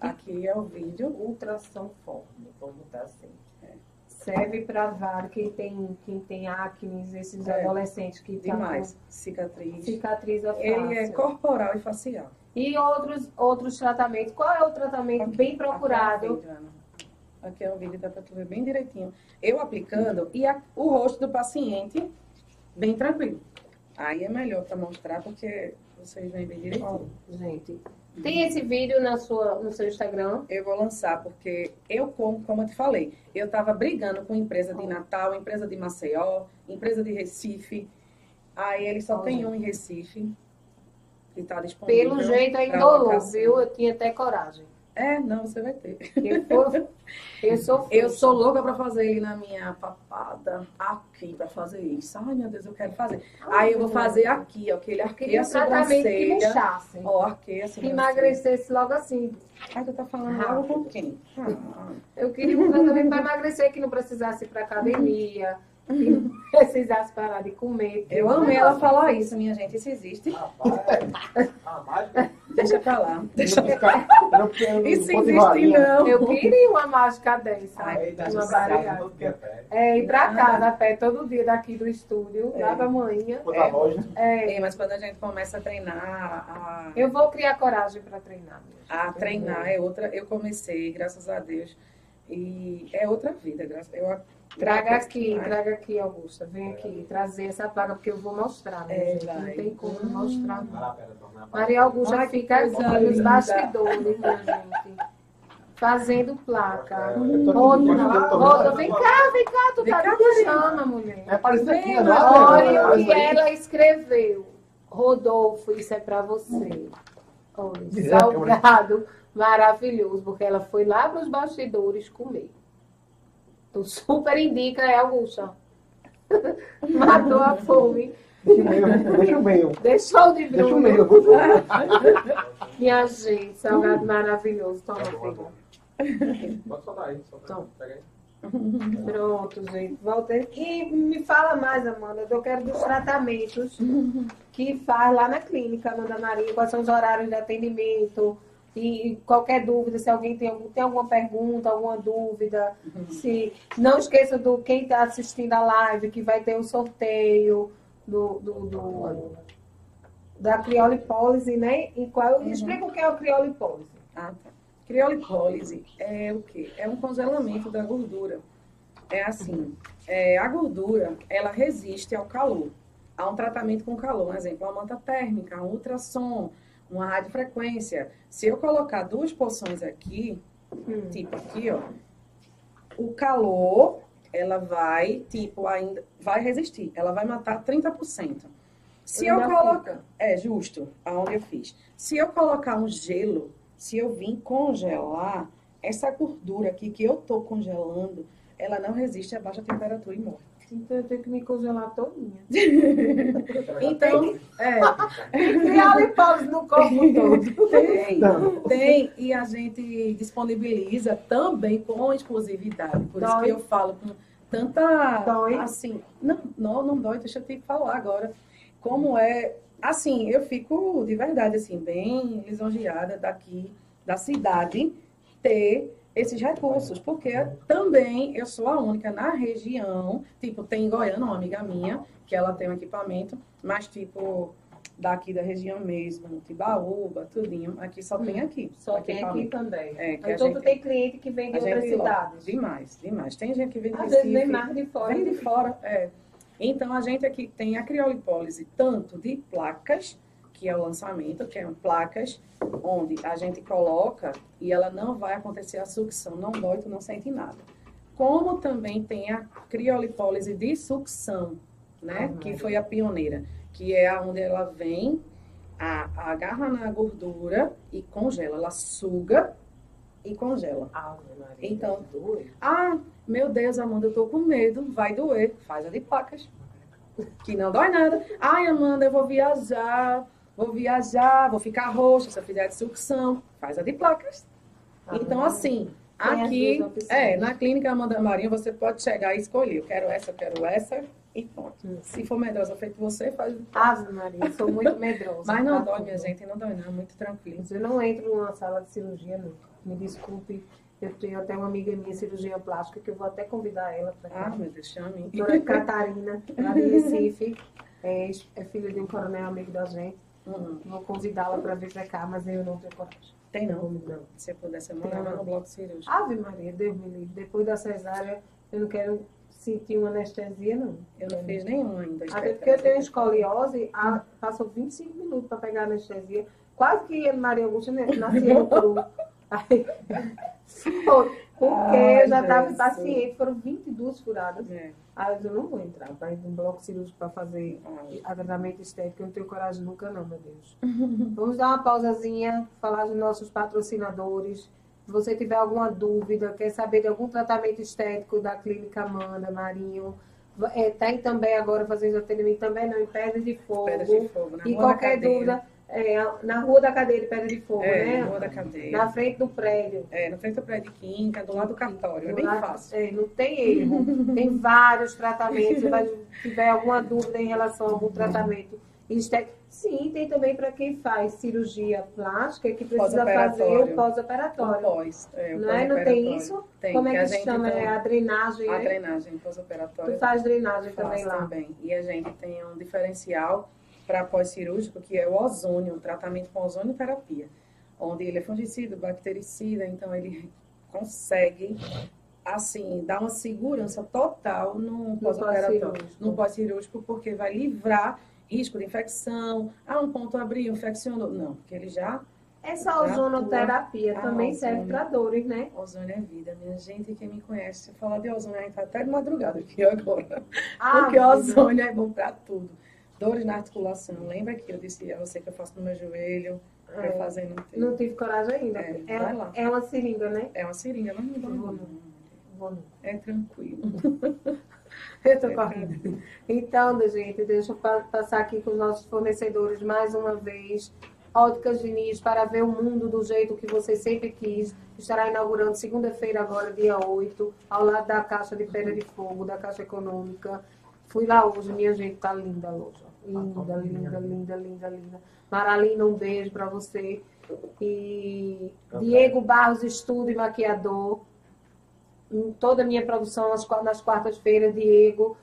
Aqui é o vídeo. Ultrassom forme, vamos botar assim. É. Serve para vários, quem tem, quem tem acne, esses É. adolescentes que tá Demais. com Cicatriz. cicatriza fácil. Ele é corporal e facial. E outros, outros tratamentos. Qual é o tratamento Aqui- bem Aqui é o procurado? Aqui é o vídeo, dá para tu ver bem direitinho. Eu aplicando e a- o rosto do paciente bem tranquilo. Aí é melhor para mostrar porque vocês veem bem direitinho. gente, tem esse vídeo na sua, no seu Instagram. Eu vou lançar porque eu, como, como eu te falei, eu estava brigando com empresa de Natal, empresa de Maceió, empresa de Recife. Aí ele só Ó, tem um em Recife que está disponível. Pelo jeito é indolor, locação. viu? Eu tinha até coragem. É, não, você vai ter. Eu, for- eu sou Eu sou louca pra fazer na minha papada aqui pra fazer isso. Ai, meu Deus, eu quero fazer. Aí eu vou fazer aqui, ó, que ele arqueia a tratamento que sobrancelha. murchasse. Ó, arqueia a sobrancelha. emagrecesse logo assim. Ai, tu tá falando Rápido. logo com quem? Ah, Eu queria um tratamento para emagrecer que não precisasse ir para academia, precisasse parar de comer. eu amei ela falar isso, minha gente. Isso existe. Rapaz, a mágica. Deixa pra lá. Deixa eu. Eu quero. Isso existe não. Eu queria uma mágica dessa. Aí uma pé. É, ir pra Ah. casa a pé todo dia daqui do estúdio, É. lá pra manhã. Da É. É, É, mas quando a gente começa a treinar, a, eu vou criar coragem pra treinar. a treinar é outra. Eu comecei, graças a Deus. E é outra vida, graças eu Traga aqui, Ai, traga aqui, Augusta. Vem aqui trazer essa placa, porque eu vou mostrar, né, É, gente? Não tem como mostrar. Não. Maria Augusta Ai, que fica nos bastidores, minha gente. Fazendo placa. Eu tô Rodo, Rodo, vem cá, vem cá, tu Vem tá cá, me deixando, mulher. É parecido aqui, Vem, né? Olha o Parece que aí. ela escreveu. Rodolfo, isso é pra você. Olha, salgado maravilhoso, porque ela foi lá para os bastidores comer. Tu super indica, é Augusta. Matou a fome. Deixa o meu, deixa o meu. Deixou de Deixa o Bruno. meu. Minha gente, salgado maravilhoso. Toma, filha. Pode soltar aí. Pega aí. Pronto, gente. Voltei. E me fala mais, Amanda. Eu quero dos tratamentos que faz lá na clínica, Amanda Maria. Quais são os horários de atendimento? E qualquer dúvida, se alguém tem, algum, tem alguma pergunta, alguma dúvida. Se Não esqueça do quem está assistindo a live, que vai ter o sorteio do, do, do- da criolipólise, né? E qual, Explica o que é o criolipólise. Ah, tá. Criolipólise é o quê? É um congelamento da gordura. É assim, é, a gordura, ela resiste ao calor, a um tratamento com calor. Por exemplo, uma manta térmica, um ultrassom, uma radiofrequência. Se eu colocar duas porções aqui, Hum. tipo aqui, ó, o calor, ela vai, tipo, ainda vai resistir. Ela vai matar 30%. Se eu Ainda colocar, é justo, aonde eu fiz. Se eu colocar um gelo, se eu vir congelar, essa gordura aqui que eu tô congelando, ela não resiste a baixa temperatura e morre. Então eu tenho que me congelar todinha. Então, é, Criolipólise no corpo todo. tem, Não. tem, e a gente disponibiliza também com exclusividade. Por isso Dói? que eu falo com tanta, Dói? assim, não, não, não dói, deixa eu te falar agora. Como é, assim, eu fico de verdade, assim, bem lisonjeada daqui, da cidade, ter esses recursos, porque também eu sou a única na região, tipo, tem em Goiânia uma amiga minha, que ela tem um equipamento, mas tipo, daqui da região mesmo, Tibaúba, tudinho, aqui só tem aqui. Só tem aqui também. É, então gente- tu tem cliente que vem de outras cidades. Demais, demais. Tem gente que vem de Às vezes vem mais de fora. vem de fora, é. Então, a gente aqui tem a criolipólise tanto de placas, que é o lançamento, que são placas onde a gente coloca e ela não vai acontecer a sucção, não dói, tu não sente nada. Como também tem a criolipólise de sucção, né? Ah, que foi a pioneira, que é onde ela vem, a, agarra na gordura e congela. Ela suga e congela. Ave Maria, Então, doido. Ah, meu Deus, Amanda, eu tô com medo, vai doer. Faz a de placas, que não dói nada. Ai, Amanda, eu vou viajar, vou viajar, vou ficar roxa se eu fizer de sucção. Faz a de placas. Ah, Então, assim, Tem as aqui, é, na clínica Amanda Marinha, você pode chegar e escolher. Eu quero essa, eu quero essa e pronto. Hum. Se for medrosa feito você, faz. Ave Maria, sou muito medrosa. Mas não tá dói, minha gente, não dói não, muito tranquilo. Eu não entro numa sala de cirurgia nunca. Me desculpe. Eu tenho até uma amiga minha, cirurgia plástica, que eu vou até convidar ela para Ah, meu Deus, chame. Doutora Catarina, lá de Recife. É, é filha de um coronel amigo da gente. Hum, Vou convidá-la para vir para cá, mas eu não tenho coragem. tem não. Não. Se eu pudesse, eu não. no bloco cirúrgico. Ave Maria, Deus me livre. Depois da cesárea, eu não quero sentir uma anestesia, não. Eu não fiz nenhum ainda. Até porque eu tenho escoliose, a, passou 25 minutos para pegar anestesia. Quase que Maria Augusta no cru. Aí, foi, porque Ai, eu já estava Jesus. paciente, foram 22 furadas. É. Aí eu não vou entrar para ir num bloco cirúrgico para fazer Ah, tratamento estético. Eu não tenho coragem nunca, não, meu Deus. Vamos dar uma pausazinha, falar dos nossos patrocinadores. Se você tiver alguma dúvida, quer saber de algum tratamento estético da Clínica Amanda, Marinho, é, tem também agora fazendo atendimento também não em Pedra de Fogo. Pedra de fogo, na e qualquer cadeia. dúvida, é, na Rua da Cadeia de Pedra de Fogo, É, né? na rua da cadeia. Na frente do prédio. É, na frente do prédio de Quinta, do lado do cartório. É Do bem lado- fácil. é, não tem erro. tem vários tratamentos. Se tiver alguma dúvida em relação a algum tratamento estético. Sim, tem também para quem faz cirurgia plástica que precisa fazer o Pós-operatório. pós. É, Não, é? não tem isso? Tem, Como que é que gente chama? É a drenagem, a né? drenagem pós-operatória. Tu faz drenagem também lá. também. E a gente tem um diferencial para pós-cirúrgico, que é o ozônio, o tratamento com ozonioterapia, onde ele é fungicida, bactericida, então ele consegue, assim, dar uma segurança total no pós-operatório, pós-cirúrgico. no pós-cirúrgico, porque vai livrar risco de infecção, ah, um ponto abriu, infeccionou. Não, porque ele já, Essa ozonoterapia também serve para dores, né? ozônio é vida, minha gente, quem me conhece, se falar de ozônio, a gente tá até de madrugada aqui agora. Ah, Porque ozônio é bom para tudo. Dores na articulação. Lembra que eu disse a você que eu faço no meu joelho? Pra É. fazer não tive coragem ainda. É, É, lá. é uma seringa, né? É uma seringa, não me dá Vou não. Vou não. É tranquilo. Eu tô correndo. Então, né, gente, deixa eu pa- passar aqui com os nossos fornecedores mais uma vez. Óticas Diniz, para ver o mundo do jeito que você sempre quis. Estará inaugurando segunda-feira, agora, dia 8, ao lado da Caixa de Pedra de Fogo, da Caixa Econômica. Fui lá hoje, minha gente, tá linda a loja. Linda, linda, linda, linda, linda. Maralina, um beijo para você. E Diego Barros, estudo e maquiador. Em toda a minha produção nas qua- nas quartas-feiras, Diego.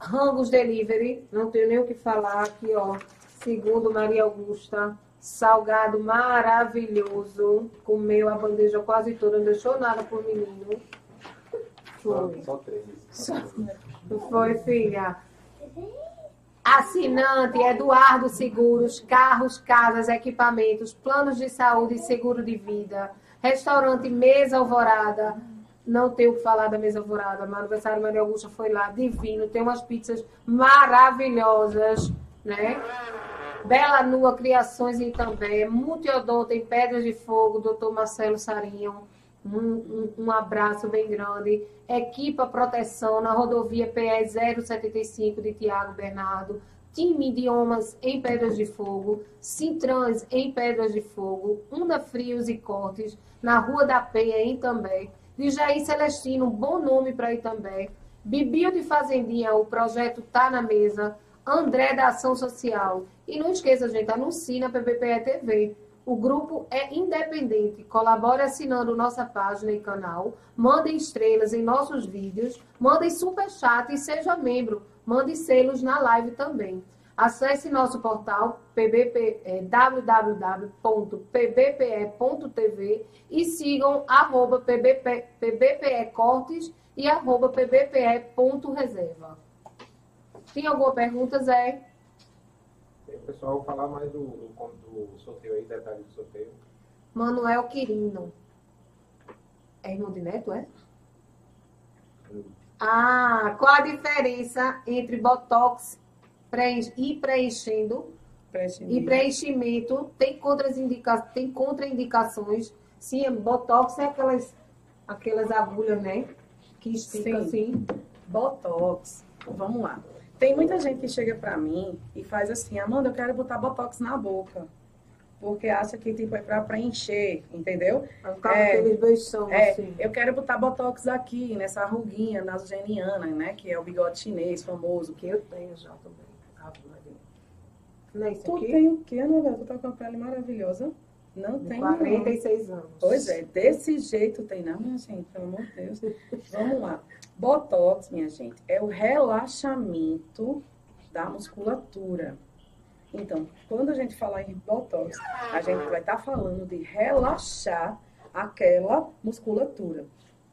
Rangos Delivery, não tenho nem o que falar aqui, ó. Segundo Maria Augusta, salgado maravilhoso. Comeu a bandeja quase toda, não deixou nada pro menino. Só, Foi. só três. Foi, filha. Assinante Eduardo Seguros, carros, casas, equipamentos, planos de saúde e seguro de vida. Restaurante Mesa Alvorada. Não tenho o que falar da Mesa Alvorada, o aniversário Maria Augusta foi lá, divino. Tem umas pizzas maravilhosas, né? Bela Nua Criações em També, Multiodonto em Pedras de Fogo, Dr. Marcelo Sarinho. Um, um, um abraço bem grande. Equipa Proteção na rodovia PE 075 de Tiago Bernardo. Time Idiomas em Pedras de Fogo. Sintrans em Pedras de Fogo. Una Frios e Cortes na Rua da Penha em També. De Jair Celestino, bom nome para ir também. Bibio de Fazendinha, o projeto tá na mesa. André da Ação Social. E não esqueça, gente, anuncie na PBPE TV. O grupo é independente. Colabore assinando nossa página e canal. Mandem estrelas em nossos vídeos. Mandem superchat e seja membro. Mande selos na live também. Acesse nosso portal pbp, eh, www.pbpe.tv e sigam arroba pbp, pbpe cortes e arroba pbpe.reserva. Tem alguma pergunta, Zé? O pessoal falar mais do, do, do sorteio aí, detalhe do sorteio. Manuel Quirino. É irmão de Neto, é? Ah, qual a diferença entre Botox preenche- e preenchendo e preenchimento? Tem, contraindica, tem contraindicações? Sim, Botox é aquelas, aquelas agulhas, né? Que estica Sim. assim. Botox. Vamos lá. Tem muita gente que chega pra mim e faz assim, Amanda, eu quero botar botox na boca. Porque acha que tipo, é pra preencher, entendeu? Acaba É. aqueles beição, É, assim. eu quero botar botox aqui, nessa ruguinha nasogeniana, né? Que é o bigode chinês famoso. Que eu tenho já também. Maria. Não é isso Tu aqui? tem o quê, Ana? Tu tá com a pele maravilhosa. Não tem, não. 46 anos. Pois é, desse jeito tem não, minha gente, pelo amor de Deus. Vamos lá. Botox, minha gente, é o relaxamento da musculatura. Então, quando a gente falar em Botox, a gente vai estar falando de relaxar aquela musculatura.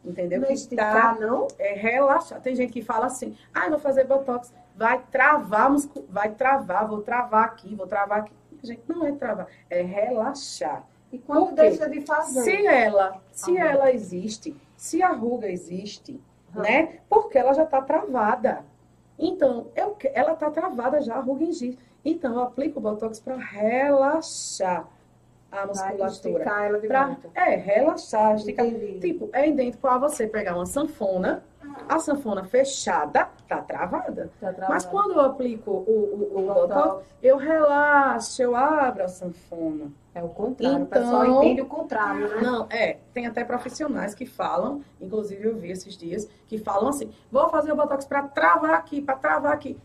Entendeu? Não Que esticar, não? é relaxar. Tem gente que fala assim, ah, eu vou fazer botox, vai travar, muscu... vai travar, vou travar aqui, vou travar aqui. Gente, não é travar, é relaxar. E quando deixa de fazer? Se ela, se Ah. ela existe, se a ruga existe, Ah. né? Porque ela já está travada. Então, eu, ela está travada já, a ruga existe. Então, eu aplico o botox para relaxar a musculatura. esticar ela de Pra, é, relaxar, esticar. Entendi. Tipo, é idêntico a você pegar uma sanfona, a sanfona fechada, tá travada. Tá travado. Mas quando eu aplico o, o, o botox, Botox eu relaxo, eu abro a sanfona. É o contrário. o Então- pessoal entende o contrário, né? Não, é, tem até profissionais que falam, inclusive eu vi esses dias, que falam assim, vou fazer o botox pra travar aqui, pra travar aqui.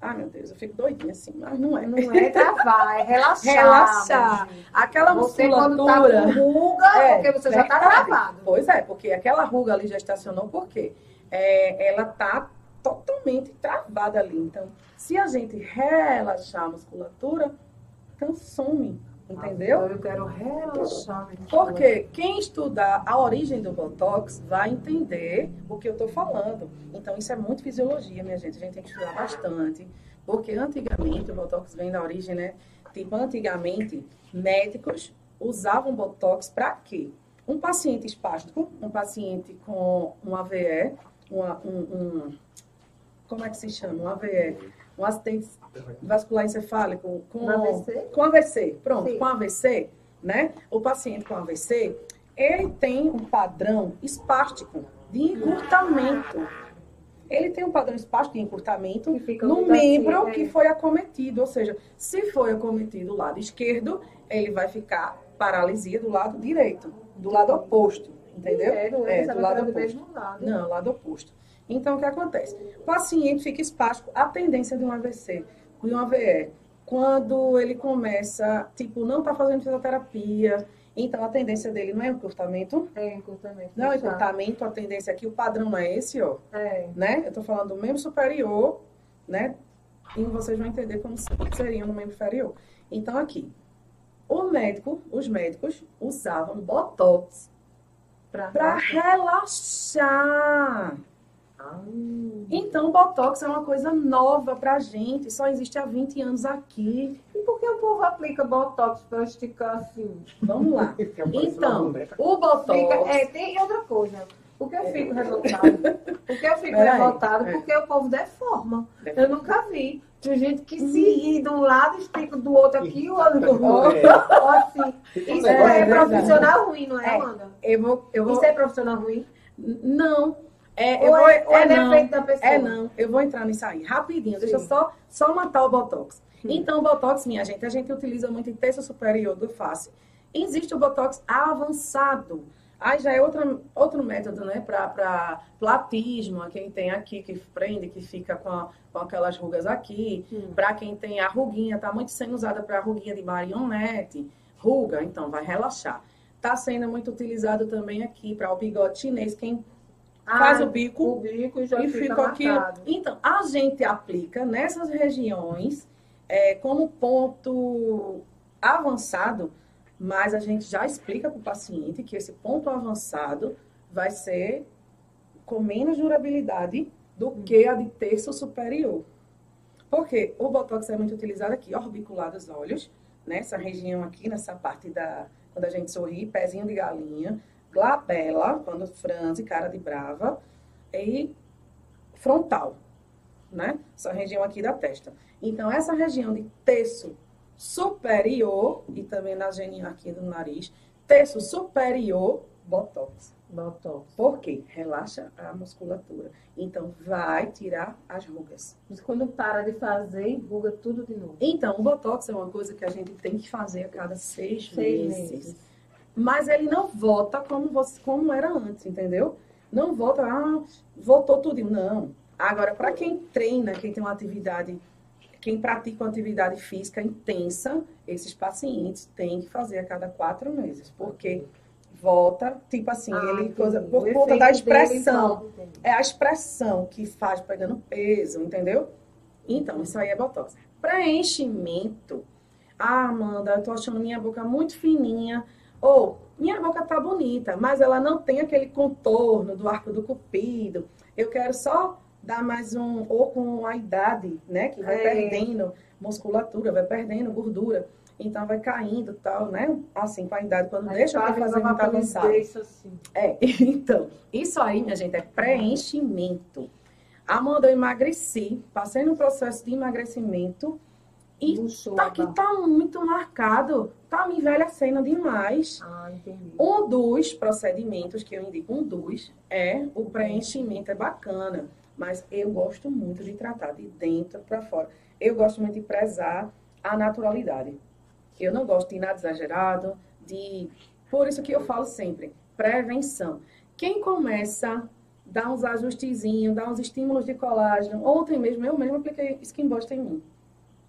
Ai, meu Deus, eu fico doidinha assim, mas não é. Não é travar, é relaxar. Relaxar. minha gente. Aquela Você quando tá musculatura... com ruga, É, porque você já tá travado. Pois é, porque aquela ruga ali já estacionou, por quê? É, ela tá totalmente travada ali. Então, se a gente relaxar a musculatura, então some, entendeu? Então eu quero relaxar. minha gente. Porque quem estudar a origem do Botox vai entender o que eu estou falando. Então, isso é muito fisiologia, minha gente. A gente tem que estudar bastante. Porque antigamente, o Botox vem da origem, né? Tipo, antigamente, médicos usavam Botox para quê? Um paciente espástico, um paciente com um AVE, uma- um, um- como é que se chama? Um AVE, um acidente vascular encefálico com Um AVC? com AVC, pronto, Sim. com AVC, né? O paciente com AVC, ele tem um padrão espástico de encurtamento. Ele tem um padrão espástico de encurtamento no assim, membro é. que foi acometido, ou seja, se foi acometido o lado esquerdo, ele vai ficar paralisia do lado direito, do lado oposto, entendeu? É, É, é, do lado do oposto. mesmo lado. Não, lado oposto. Então, o que acontece? O paciente fica espástico, a tendência de um AVC, de um AVE, quando ele começa, tipo, não está fazendo fisioterapia, então a tendência dele não é encurtamento, É, encurtamento. não é encurtamento, a tendência aqui, o padrão é esse, ó, É. né? Eu tô falando do membro superior, né? E vocês vão entender como seria no membro inferior. Então, aqui, o médico, os médicos usavam botox para relaxar. Ah, Então, o Botox é uma coisa nova pra gente, só existe há 20 anos aqui. E por que o povo aplica botox pra esticar assim? Vamos lá. Então, boneca. o Botox. Fica, é, tem outra coisa. Por que eu fico revoltada? Por que eu fico Peraí, revoltada? é. Porque o povo. Deforma. Eu nunca vi. Tem gente que se ri de um lado, estica do outro aqui e o outro do outro. É, Ou assim. Isso é, É, profissional ruim, não é, É. Amanda? Eu vou. Eu vou Isso é profissional ruim? Não. É, eu Ou vou, é, ou é não. defeito da pessoa? É não, eu vou entrar nisso aí, rapidinho. Deixa eu Sim. só, só matar o Botox. Hum. Então, o Botox, minha gente, a gente utiliza muito em terço superior do face. Existe o Botox avançado. Aí já é outra, outro método, né, para platismo, quem tem aqui, que prende, que fica com, a- com aquelas rugas aqui. Hum. Para quem tem a ruguinha, tá muito sendo usada para ruguinha de marionete, ruga, então vai relaxar. Tá sendo muito utilizado também aqui para o bigode chinês, quem faz Ah, o bico o bico já e fica, fica aqui. Então, a gente aplica nessas regiões é, como ponto avançado, mas a gente já explica para o paciente que esse ponto avançado vai ser com menos durabilidade do que a de terço superior. Porque o Botox é muito utilizado aqui, orbicular dos olhos, nessa região aqui, nessa parte da. Quando a gente sorri, pezinho de galinha, glabela, quando franze, cara de brava, e frontal, né? Essa região aqui da testa. Então, essa região de terço superior, e também na geninha aqui do nariz, terço superior, Botox. Botox. Por quê? Relaxa a musculatura. Então, vai tirar as rugas. Mas quando para de fazer, enruga tudo de novo. Então, o Botox é uma coisa que a gente tem que fazer a cada seis, Seis meses. meses. Mas ele não volta como, você, como era antes, entendeu? Não volta, ah, voltou tudo. Não. Agora, para quem treina, quem tem uma atividade, quem pratica uma atividade física intensa, esses pacientes têm que fazer a cada quatro meses. Porque volta, tipo assim, Ah, ele coisa, por conta da dele expressão. É a expressão que faz pegando peso, entendeu? Então, isso aí é Botox. Preenchimento. Ah, Amanda, eu tô achando minha boca muito fininha. Ou, minha boca tá bonita, mas ela não tem aquele contorno do arco do cupido. Eu quero só dar mais um, ou com a idade, né? Que vai É. perdendo musculatura, vai perdendo gordura. Então vai caindo tal, né? Assim, com a idade, quando Aí deixa pra para fazer avançado. beiço, assim. É, então, isso aí, minha gente, é preenchimento. Amanda, eu emagreci, passei no processo de emagrecimento e tá aqui tá muito marcado, tá me envelhecendo demais. Ah, entendi. Um dos procedimentos que eu indico, um dos, é o preenchimento, é bacana, mas eu gosto muito de tratar de dentro para fora. Eu gosto muito de prezar a naturalidade. Eu não gosto de nada exagerado, de. Por isso que eu falo sempre, prevenção. Quem começa, dá uns ajustezinhos, dá uns estímulos de colágeno. Ontem mesmo, eu mesmo apliquei Skin Buster em mim.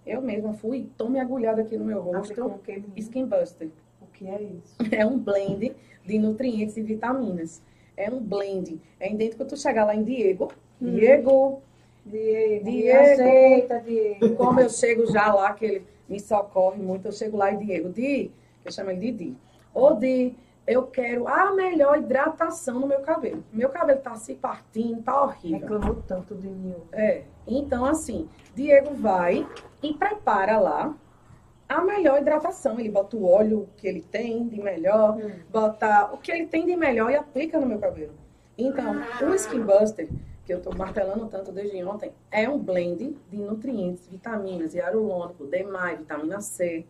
Eu mesma fui, tome agulhada aqui no meu rosto, menina? Skin Buster. O que é isso? É um blend de nutrientes e vitaminas. É um blend. É idêntico tu chegar lá em Diego. Hum. Diego, Diego. Diego. Ajeita, Diego. como eu chego já lá, que ele me socorre muito, eu chego lá e Diego, Di, eu chamo ele de Di. Ô Di, eu quero a melhor hidratação no meu cabelo. Meu cabelo tá se partindo, tá horrível. Reclamou tanto de mim. É, então assim, Diego vai e prepara lá a melhor hidratação. Ele bota o óleo que ele tem de melhor, bota o que ele tem de melhor e aplica no meu cabelo. Então, o Skin Buster, que eu estou martelando tanto desde ontem, é um blend de nutrientes, vitaminas, hialurônico, D+, vitamina C.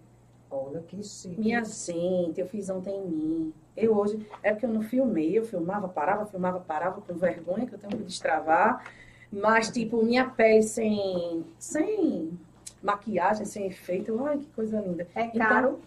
Olha que chique. Minha gente, eu fiz ontem em mim. Eu hoje, é porque eu não filmei, eu filmava, parava, filmava, parava, com vergonha que eu tenho que destravar. Mas, tipo, minha pele sem, sem maquiagem, sem efeito, ai, que coisa linda. É Então, caro.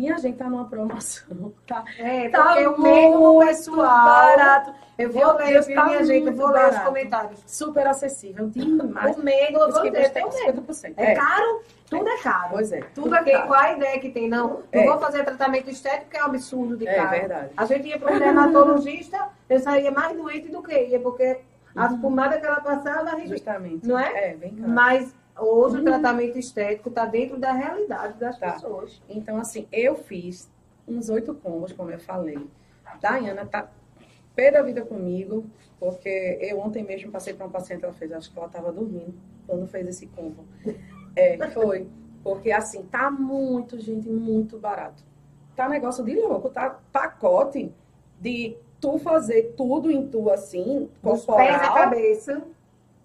Minha gente tá numa promoção, tá? é, Tá porque o mesmo pessoal. barato. Eu vou ler, Deus, viu, tá minha gente? Eu vou ler os barato. comentários. Super acessível, demais. O medo, eu vou medo. 50%. É É, caro? Tudo é caro. pois é, tudo Porque é caro. qual a ideia que tem? Não, não É. vou fazer tratamento estético, que é um absurdo de É caro. verdade. A gente ia para um dermatologista, eu saía mais doente do que ia, porque as pomadas que ela passava. Justamente. Não é? É, bem caro. Mas hoje o tratamento estético está dentro da realidade das Tá. pessoas. Então, assim, eu fiz uns oito combos, como eu falei. Daiana tá pé da vida comigo, porque eu ontem mesmo passei para uma paciente, ela fez, acho que ela estava dormindo quando fez esse combo. É, foi. Porque, assim, tá muito, gente, muito barato. Tá negócio de louco, tá pacote de tu fazer tudo em tu, assim, Dos pés à corporal. cabeça.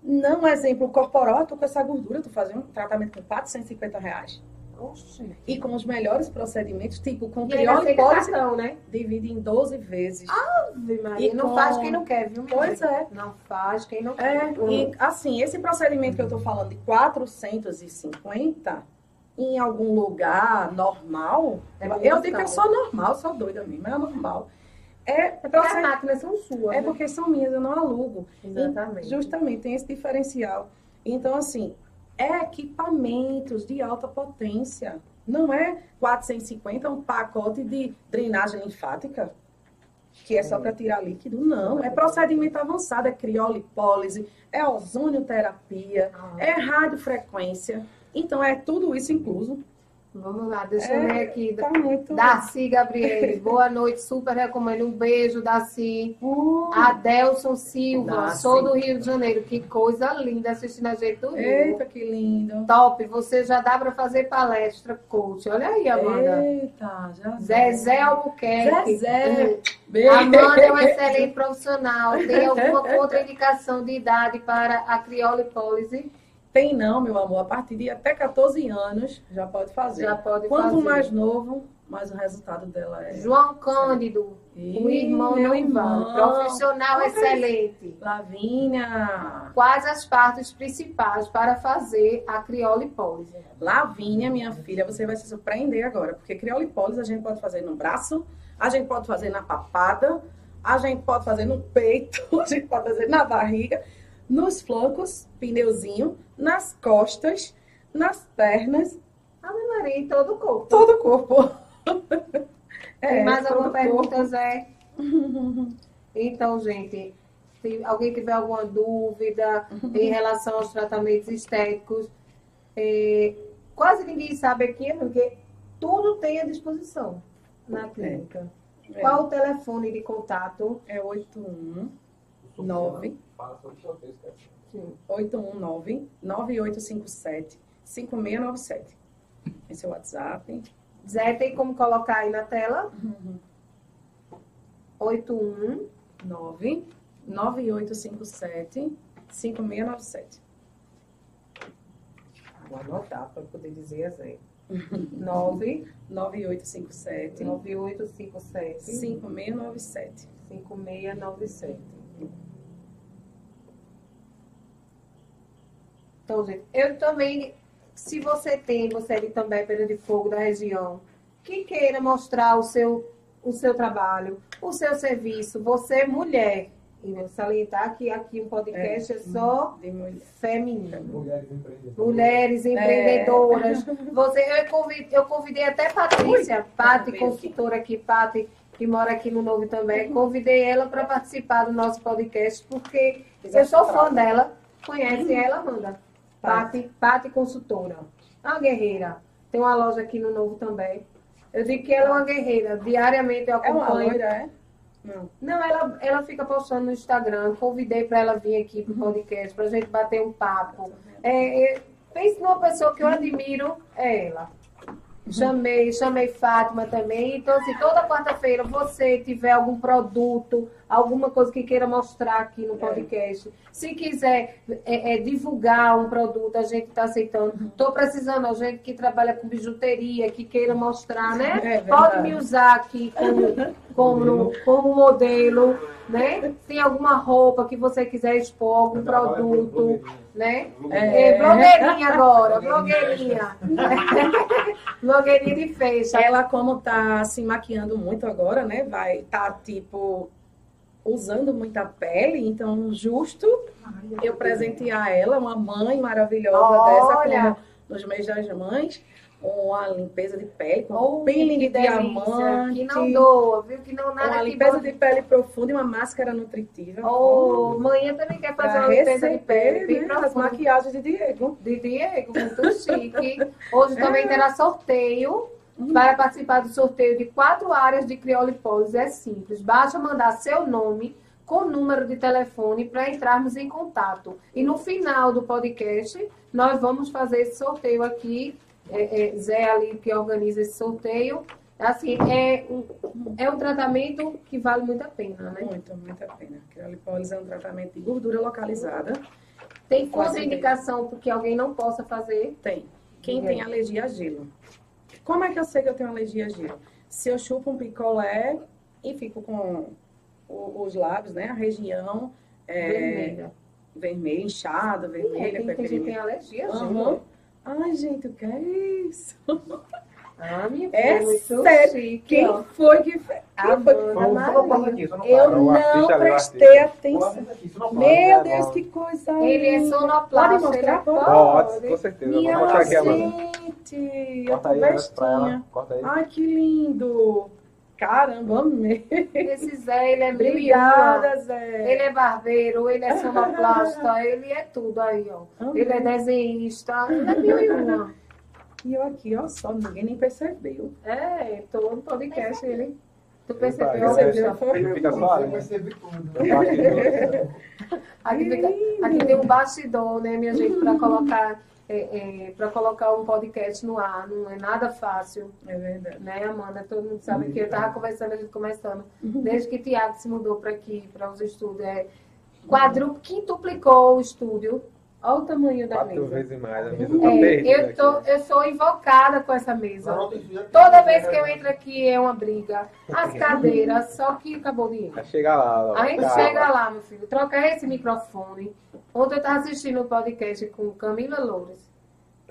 Não, exemplo, corporal, tu com essa gordura, tu fazer um tratamento com 450 reais. Oxe. E com os melhores procedimentos, tipo, com E aceita criolipólise, cartão, né? divide em 12 vezes. Ave Maria, E não com- faz quem não quer, viu? minha Pois é. Não faz quem não É, quer. e assim, esse procedimento que eu tô falando de 450 em algum lugar normal, É eu digo que é caro. só normal, só doida mesmo, é normal. É, porque as máquinas são suas. é né? porque são minhas, eu não alugo. Exatamente. Justamente, tem esse diferencial. Então, assim, é equipamentos de alta potência. Não é 450 um pacote de drenagem linfática, que é só para tirar líquido. Não, é procedimento avançado, é criolipólise, é ozonioterapia, Ah, é radiofrequência. Então, é tudo isso incluso. Vamos lá, deixa É, eu ler aqui. Tá muito... Darcy Gabriele, boa noite, super recomendo. Um beijo, Darcy. Uh, Adelson Silva, Darcy. sou do Rio de Janeiro. Que coisa linda assistindo a gente do Rio. Eita, que lindo. Top, você já dá para fazer palestra coach. Olha aí, Amanda. Eita, já Zezé Albuquerque. Zezé. Amanda é um excelente profissional. Tem alguma contraindicação de idade para a criolipólise? Tem não, meu amor. A partir de até 14 anos já pode fazer. Já pode Quanto fazer. mais novo, mais o resultado dela é. João Cândido, o irmão meu irmão. Profissional Olha excelente. Lavínia. Quais as partes principais para fazer a criolipólise? Lavínia, minha filha, você vai se surpreender agora. Porque criolipólise a gente pode fazer no braço, a gente pode fazer na papada, a gente pode fazer no peito, a gente pode fazer na barriga, nos flancos, pneuzinho, nas costas, nas pernas, Ave Maria, em todo o corpo. todo o corpo. Tem É, mais todo alguma corpo. pergunta, Zé? Então, gente, se alguém tiver alguma dúvida em relação aos tratamentos estéticos, é, quase ninguém sabe aqui, porque tudo tem à disposição na clínica. É. Qual o telefone de contato? É 81 Nove. Fala sobre o sorteio, esquece. Sim. 819 9857 5697. Esse é o WhatsApp. Zé, tem como colocar aí na tela? 81 9 9857 5697. Vou anotar para poder dizer a Zé. 9 9857 9857 5697. 5697. Então, gente, eu também, se você tem, você é de também Pedra de Fogo da região, que queira mostrar o seu, o seu trabalho, o seu serviço, você é mulher, e eu salientar que aqui o podcast é, só De mulher. feminino. Mulheres empreendedoras. Mulheres empreendedoras. Você, eu, convidei, eu convidei até Patrícia, Pati, Ui. consultora aqui, Pati, que mora aqui no Novo também. Convidei ela para participar do nosso podcast, porque eu sou fã dela. Conhece ela, Amanda? Pati, Pati Consultora. Uma guerreira. Tem uma loja aqui no Novo também. Eu digo que ela é uma guerreira. Diariamente eu É uma acompanho. loira, é? Não. Não, ela, ela fica postando no Instagram. Convidei para ela vir aqui pro podcast, pra gente bater um papo. É, é, pense numa pessoa que eu admiro, é ela. Chamei, chamei Fátima também. Então, assim, toda quarta-feira você tiver algum produto, alguma coisa que queira mostrar aqui no podcast. Se quiser é, é, divulgar um produto, a gente está aceitando. Estou precisando de gente que trabalha com bijuteria, que queira mostrar, né? É Pode me usar aqui como, como, como modelo, né? Tem alguma roupa que você quiser expor, algum produto, né? É. É, blogueirinha agora, blogueirinha. blogueirinha de fecha. Ela, como tá se maquiando muito agora, né? Vai tá, tipo, usando muita pele, então justo eu presentear ela, uma mãe maravilhosa dessa, Olha! como nos mês das mães, uma limpeza de pele, com Oh, peeling de delícia, diamante, Que não doa, viu? Que não nada uma limpeza de pele profunda e uma máscara nutritiva. Oh, manhã também quer fazer uma limpeza de pele né, as maquiagens de Diego. De Diego, muito chique. Hoje É. também terá sorteio. Uhum. Para participar do sorteio de quatro áreas de criolipólise é simples. Basta mandar seu nome com número de telefone para entrarmos em contato. E no final do podcast, nós vamos fazer esse sorteio aqui. É, é, Zé ali que organiza esse sorteio. Assim, é um, é um tratamento que vale muito a pena, né? Muito, muito a pena. Criolipólise é um tratamento de gordura localizada. Tem contraindicação porque alguém não possa fazer. Tem. Quem Uhum. tem alergia a gelo. Como é que eu sei que eu tenho alergia a gelo? Se eu chupo um picolé e fico com os lábios, né? A região é, vermelha. vermelha, inchada, É, vermelha, tem, tem gente que tem alergia, Aham. gente. Ai, gente, o que é isso? Ah, minha É filha, muito sério. chique, Quem ó. foi que fez? Eu não prestei atenção. Meu Meu Deus, que coisa Ele é sonoplasta. Pode mostrar? ele é- Pode, com certeza. Vou Minha mostrar aqui, Amanda. gente, eu Corta tô aí, né. Corta aí. Ai, que lindo. Caramba, amei. Esse Zé, ele é. Obrigada, Zé. Ele é barbeiro, ele é sonoplasta, ele é tudo aí, ó. Ele é desenhista, ele é mil e uma. E eu aqui, ó, só ninguém nem percebeu. É, todo podcast ele. Tu percebeu, fica só ali. né? Aqui, fica, aqui tem um bastidor, né, minha gente, para colocar, é, para colocar um podcast no ar. Não é nada fácil. É verdade. né, Amanda? Todo mundo sabe que eu tava conversando, a gente começando, desde que Tiago se mudou para aqui, para os estúdios, é, quadru, quintuplicou o estúdio. Olha o tamanho da Quatro mesa. vezes mais. A mesa tá É, eu, tô, aqui. eu sou invocada com essa mesa. Toda vez que eu entro aqui é uma briga. As cadeiras, só que acabou o dinheiro. Vai chegar lá. ó. A gente Calma. chega lá, meu filho. Troca esse microfone. Ontem eu estava assistindo um podcast com Camila Loures.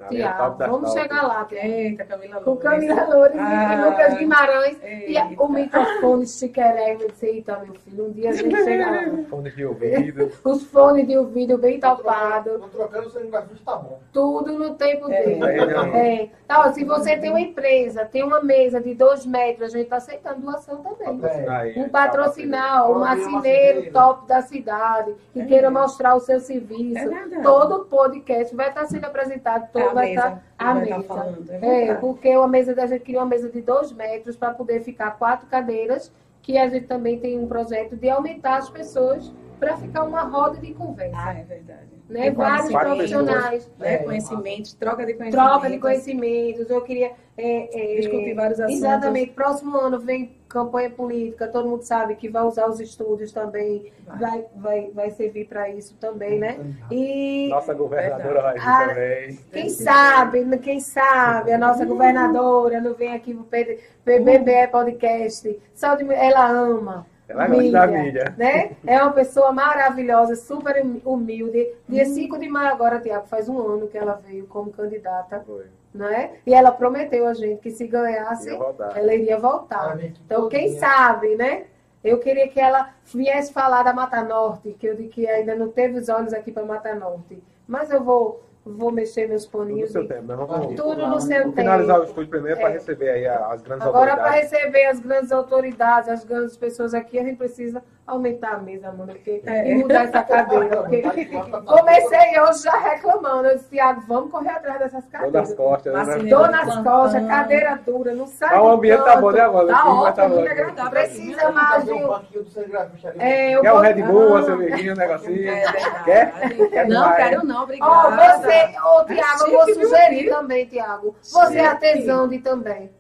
É Tiago, das vamos top. chegar lá. Tiago. Eita, Camila Com. Camila Loures Ah. e Lucas Guimarães. E Eita. o microfone chiqueré. Eu disse, eita, meu filho, um dia a gente chega lá. Fone de ouvido. Os fones de ouvido bem topados. Tô trocando o cinegrafista, tá bom. Tudo no tempo É. dele. É. É. Então, se você tem uma empresa, tem uma mesa de dois metros, a gente está aceitando doação também. Aí, Um aí, patrocinal, um Tá, marceneiro. top da cidade, que É. queira mostrar o seu serviço. É. Todo podcast vai estar sendo apresentado, todo É vai estar a mesa. falando, é É, verdade. porque uma mesa da gente queria uma mesa de dois metros para poder ficar quatro cadeiras, que a gente também tem um projeto de aumentar as pessoas para ficar uma roda de conversa. Ah, é verdade. Né? Tem Vários quatro profissionais, Né? É. Conhecimentos, troca de conhecimentos. troca de conhecimentos. Eu queria é, é, Discutir vários assuntos. Exatamente. Próximo ano vem campanha política, todo mundo sabe que vai usar os estúdios também, Vai. vai, vai, vai servir para isso também, né? E Nossa governadora vai vir Ah, também. quem sabe, quem sabe, a nossa governadora não vem aqui pro P- PBBE Podcast, só de, ela ama. Ela gosta da mídia. Né? É uma pessoa maravilhosa, super humilde. Dia 5 de maio agora, Tiago, faz um ano que ela veio como candidata, Foi. né? E ela prometeu a gente que se ganhasse, ela iria voltar. Aqui Então, quem sabe, né? Eu queria que ela viesse falar da Mata Norte, que eu que ainda não teve os olhos aqui para Mata Norte. Mas eu vou, vou mexer meus Tudo no paninhos. seu tempo. Mas vamos, Tudo no seu vamos finalizar o tempo. estúdio primeiro para É. receber aí as grandes Agora, para autoridades. receber as grandes autoridades, as grandes pessoas aqui, a gente precisa aumentar a mesa, mano, porque, É. e mudar essa cadeira. Porque comecei hoje já reclamando. Eu disse, Tiago, vamos correr atrás dessas cadeiras. nas costas, né? Dor nas costas, cadeira dura, não sai o ambiente tá canto. bom, né, Amanda? Tá tá ótimo, bom. muito agradável. Precisa mais Fazer de um um... É, eu Quer um vou- Red Bull, uma Ah. cervejinha, um negocinho? É. Quer? Quer Não, demais. quero não, obrigada. Ó, você, ô Tiago, eu vou sugerir também, Tiago. Você é Chique. artesão de também.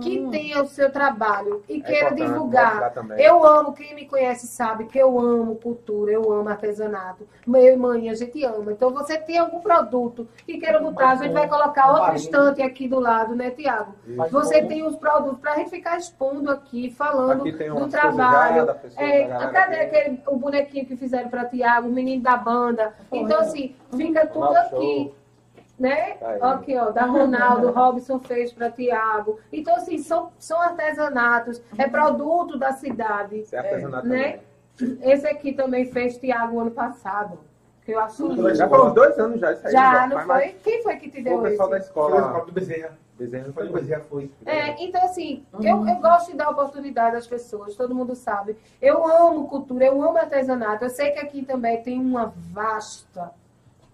Que Hum. tenha o seu trabalho e É queira divulgar. Eu amo, quem me conhece sabe que eu amo cultura, eu amo artesanato. Meu e mãe, a gente ama. Então, você tem algum produto que queira botar, a gente vai colocar outro estante aqui do lado, né, Tiago? Você tem os produtos para a gente ficar expondo aqui, falando Aqui tem do trabalho. coisas já da pessoa, É, cadê aquele, o bonequinho que fizeram para Tiago, o menino da banda? Então, assim, fica tudo aqui. Né? Tá aí. Aqui, ó, da Ronaldo, Robson fez para Tiago. Então, assim, são, são artesanatos, é produto da cidade. Isso é artesanato né? também. Esse aqui também fez Tiago ano passado, que eu acho lindo. Já foram dois anos já isso aí. Já, não faz foi? mais- Quem foi que te Foi o deu pessoal da esse? Foi o escola. do Bezerra. Desenho Foi foi. É, então assim, eu, eu gosto de dar oportunidade às pessoas, todo mundo sabe. Eu amo cultura, eu amo artesanato. Eu sei que aqui também tem uma vasta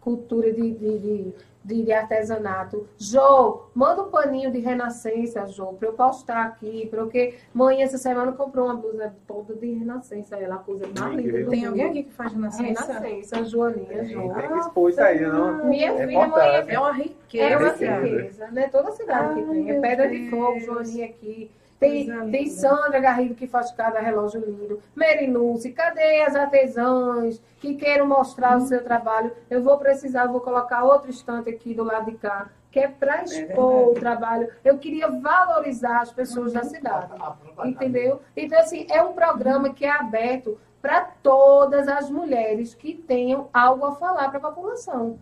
cultura de, de, de, de- de artesanato. Jô, manda um paninho de renascença, Jô, para eu postar aqui, porque mãe essa semana comprou uma blusa toda de renascença, ela coisa mais linda Tem alguém aqui que faz renascença? Renascença, Joaninha, Jô. Tem que expor isso aí, não. Minha É filha, mãe, importante. É uma é riqueza. uma riqueza. né? Toda cidade que Ai, tem. É Pedra de Deus. Fogo, Joaninha aqui. Tem, Coisa tem. Sandra Garrido que faz cada relógio lindo. Merinúcia, cadê as artesãs que queiram mostrar o seu trabalho? Eu vou precisar, eu vou colocar outro estante aqui do lado de cá, que é para expor verdade. o trabalho. Eu queria valorizar as pessoas da cidade. Entendeu? Então, assim, é um programa que é aberto para todas as mulheres que tenham algo a falar para a população.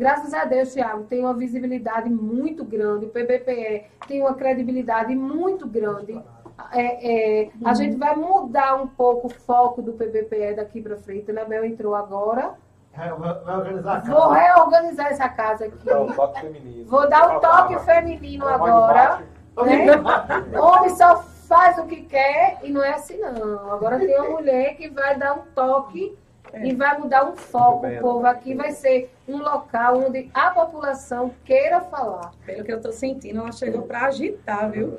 Graças a Deus, Tiago, tem uma visibilidade muito grande, o PBPE tem uma credibilidade muito grande. É, é, A gente vai mudar um pouco o foco do PBPE daqui para frente. A Mel entrou agora. Vai vai organizar a casa. Vou reorganizar essa casa aqui. Dá um toque feminino. Vou dar um toque feminino agora. né? Homem só faz o que quer e não é assim, não. Agora tem uma mulher que vai dar um toque e vai mudar um foco. bem, O povo aqui vai ser um local onde a população queira falar. Pelo que eu tô sentindo, ela chegou pra agitar, viu?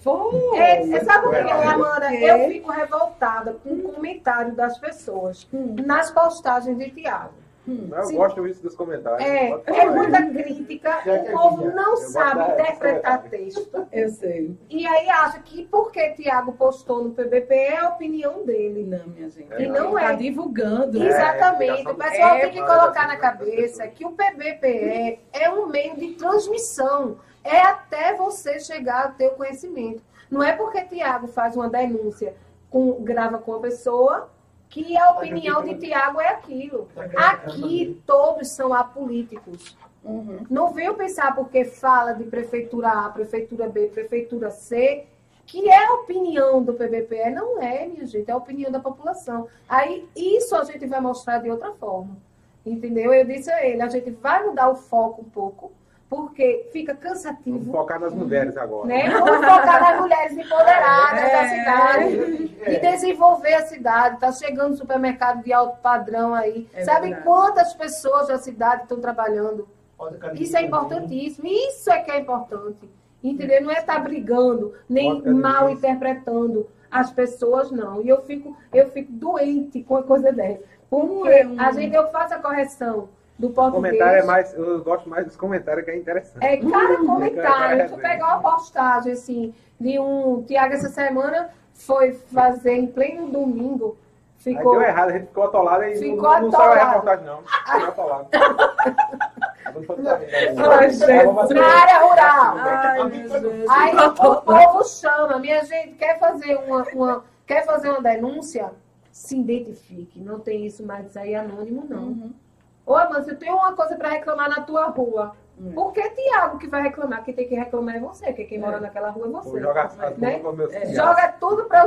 Foi. É, você sabe o que, é, Amanda? É. Eu fico revoltada com o comentário das pessoas Hum. nas postagens de Tiago. Eu Sim. gosto disso dos comentários. É, é muita crítica, o povo não gosto sabe interpretar texto. Eu sei. E aí acha que porque Tiago postou no PBP é a opinião dele. Não, minha gente. E não Ele tá é. divulgando. É, Exatamente. O pessoal é, tem que claro, colocar na cabeça que o PBPE é um meio de transmissão. É até você chegar a ter o conhecimento. Não é porque Tiago faz uma denúncia, com, grava com a pessoa, que a opinião de Tiago é aquilo. Aqui todos são apolíticos. Uhum. Não venham pensar porque fala de prefeitura A, prefeitura B, prefeitura C, que é a opinião do PBPE. Não é, minha gente, é a opinião da população. Aí isso a gente vai mostrar de outra forma. Entendeu? Eu disse a ele, a gente vai mudar o foco um pouco, porque fica Vamos cansativo. focar nas mulheres agora. Né? Vamos focar nas mulheres empoderadas da É. cidade e desenvolver a cidade. Está chegando supermercado de alto padrão aí. É Sabe verdade. quantas pessoas da cidade estão trabalhando? Isso é importantíssimo. Isso é que é importante. Entendeu? Não é estar brigando, nem mal interpretando as pessoas, não. E eu fico, eu fico doente com a coisa dessa. Porque é um- a gente, eu faço a correção do O português. comentário é mais. Eu gosto mais dos comentários que é interessante. É cada comentário. É, Tu pegar uma postagem assim, de um. Tiago, essa semana foi fazer em pleno domingo. Aí Ficou. deu errado, a gente ficou atolado e Ficou não, não saiu a atolado. reportagem, não. Ficou atolado. Na área rural. Ai. Aí o povo chama, minha gente, quer fazer uma, uma- quer fazer uma denúncia? Se identifique. Não tem isso mais isso aí anônimo, não. Uhum. Ô, Amanda, eu tenho uma coisa para reclamar na tua rua. Hum. Por que Tiago que vai reclamar? Quem tem que reclamar é você, porque quem É. mora naquela rua é você. jogar as as Né? É. Joga tudo para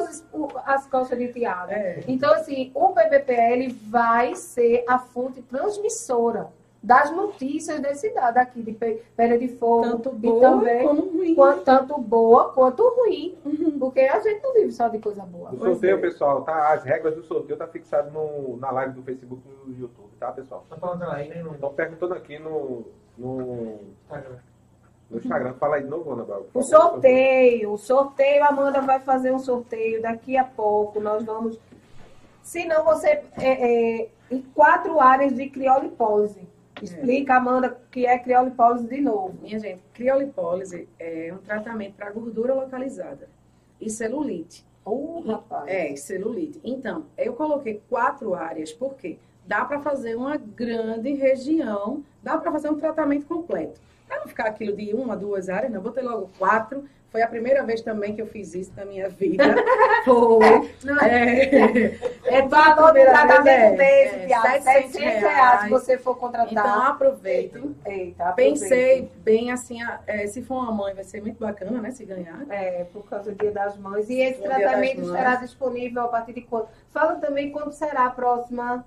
as costas de Tiago. É. Então, assim, o PPPL vai ser a fonte transmissora das notícias da cidade aqui, de Pe- Pedra de Fogo. Tanto e boa também, como ruim. quanto, tanto boa quanto ruim. Uhum. Porque a gente não vive só de coisa boa. O sorteio, é. pessoal, tá? As regras do sorteio tá fixado no, na live do Facebook e no YouTube, tá, pessoal? Tá falando aí, né? Estão perguntando aqui no, no, Instagram. no Instagram. Fala aí de novo, Ana Bel. O sorteio, o sorteio, a Amanda vai fazer um sorteio daqui a pouco. Nós vamos. Se não, você. É, é, em quatro áreas de criolipose. Explica, Amanda, o que é criolipólise de novo. Minha gente, criolipólise é um tratamento para gordura localizada e celulite. Uh, rapaz. É, celulite. Então, eu coloquei quatro áreas, porque dá para fazer uma grande região, dá para fazer um tratamento completo. Para não ficar aquilo de uma, duas áreas, não, botei logo quatro. Foi a primeira vez também que eu fiz isso na minha vida. Foi. Não, É, É valor do primeira tratamento é, desse, é, Tiago. 700 700 reais se você for Então, contratar. aproveito. Eita, Pensei aproveita. bem assim, é, se for uma mãe, vai ser muito bacana, né? Se ganhar. É, por causa do Dia das Mães. E esse O tratamento estará disponível a partir de quando? Fala também quando será a próxima,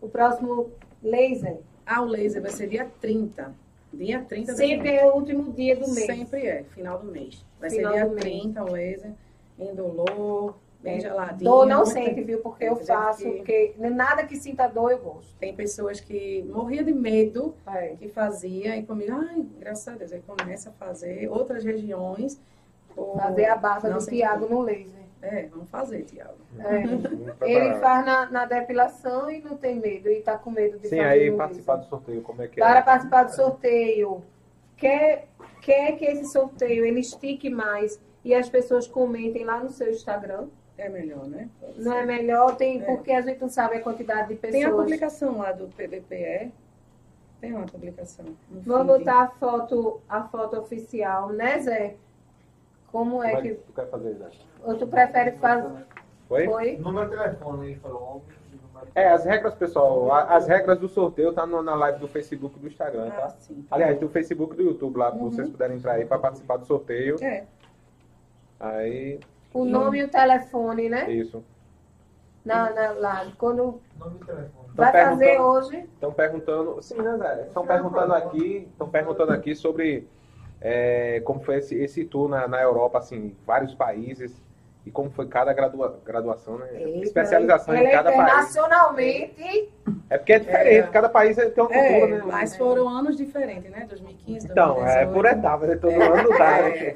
o próximo laser. Ah, o laser vai ser dia 30. Dia 30 desse Sempre é o último dia do mês. Sempre é, final do mês. Vai Final ser dia do mês. 30 o laser, indolor, bem É, geladinho. Dor não sente, viu? Porque eu faço, que- porque nada que sinta dor eu gosto. Tem pessoas que morria de medo É. que fazia e comigo, ai, graças a Deus, aí começa a fazer outras regiões. Fazer a barba do Tiago no laser. É, vamos fazer, Tiago. É. Vamos Ele faz na, na depilação e não tem medo. E tá com medo de Sim, fazer aí no participar laser. do sorteio, como é que é? Para participar do sorteio, quer, quer que esse sorteio ele estique mais e as pessoas comentem lá no seu Instagram? É melhor, né? Pode Não é melhor? Tem, É. porque a gente não sabe a quantidade de Tem a pessoas. publicação lá do PBPE. Tem uma publicação. Vamos botar a foto, a foto oficial, né, Zé? Como é Vai- que. Tu quer fazer, Zé? Ou tu prefere fazer. Oi? Foi? Número de telefone, ele falou. É, as regras, pessoal, a- as regras do sorteio tá no- na live do Facebook e do Instagram, Ah, tá? sim. tá Aliás, do Facebook e do YouTube lá, pra vocês puderem entrar aí para participar do sorteio. É, Aí, O nome e o telefone, né? isso. Na, na, lá. Quando Nome de telefone. vai fazer hoje. Estão perguntando, sim, né, Zé? Estão perguntando aqui, estão perguntando aqui sobre é, como foi esse, esse tour na, na Europa, assim, vários países e como foi cada gradua, graduação, né? Eita, Especialização em é cada país. internacionalmente. É porque é diferente, É. cada país tem uma cultura, é né? mas foram anos diferentes, né? 2015, Então, é 2018. por etapas, né? Todo ano não dá, né? É,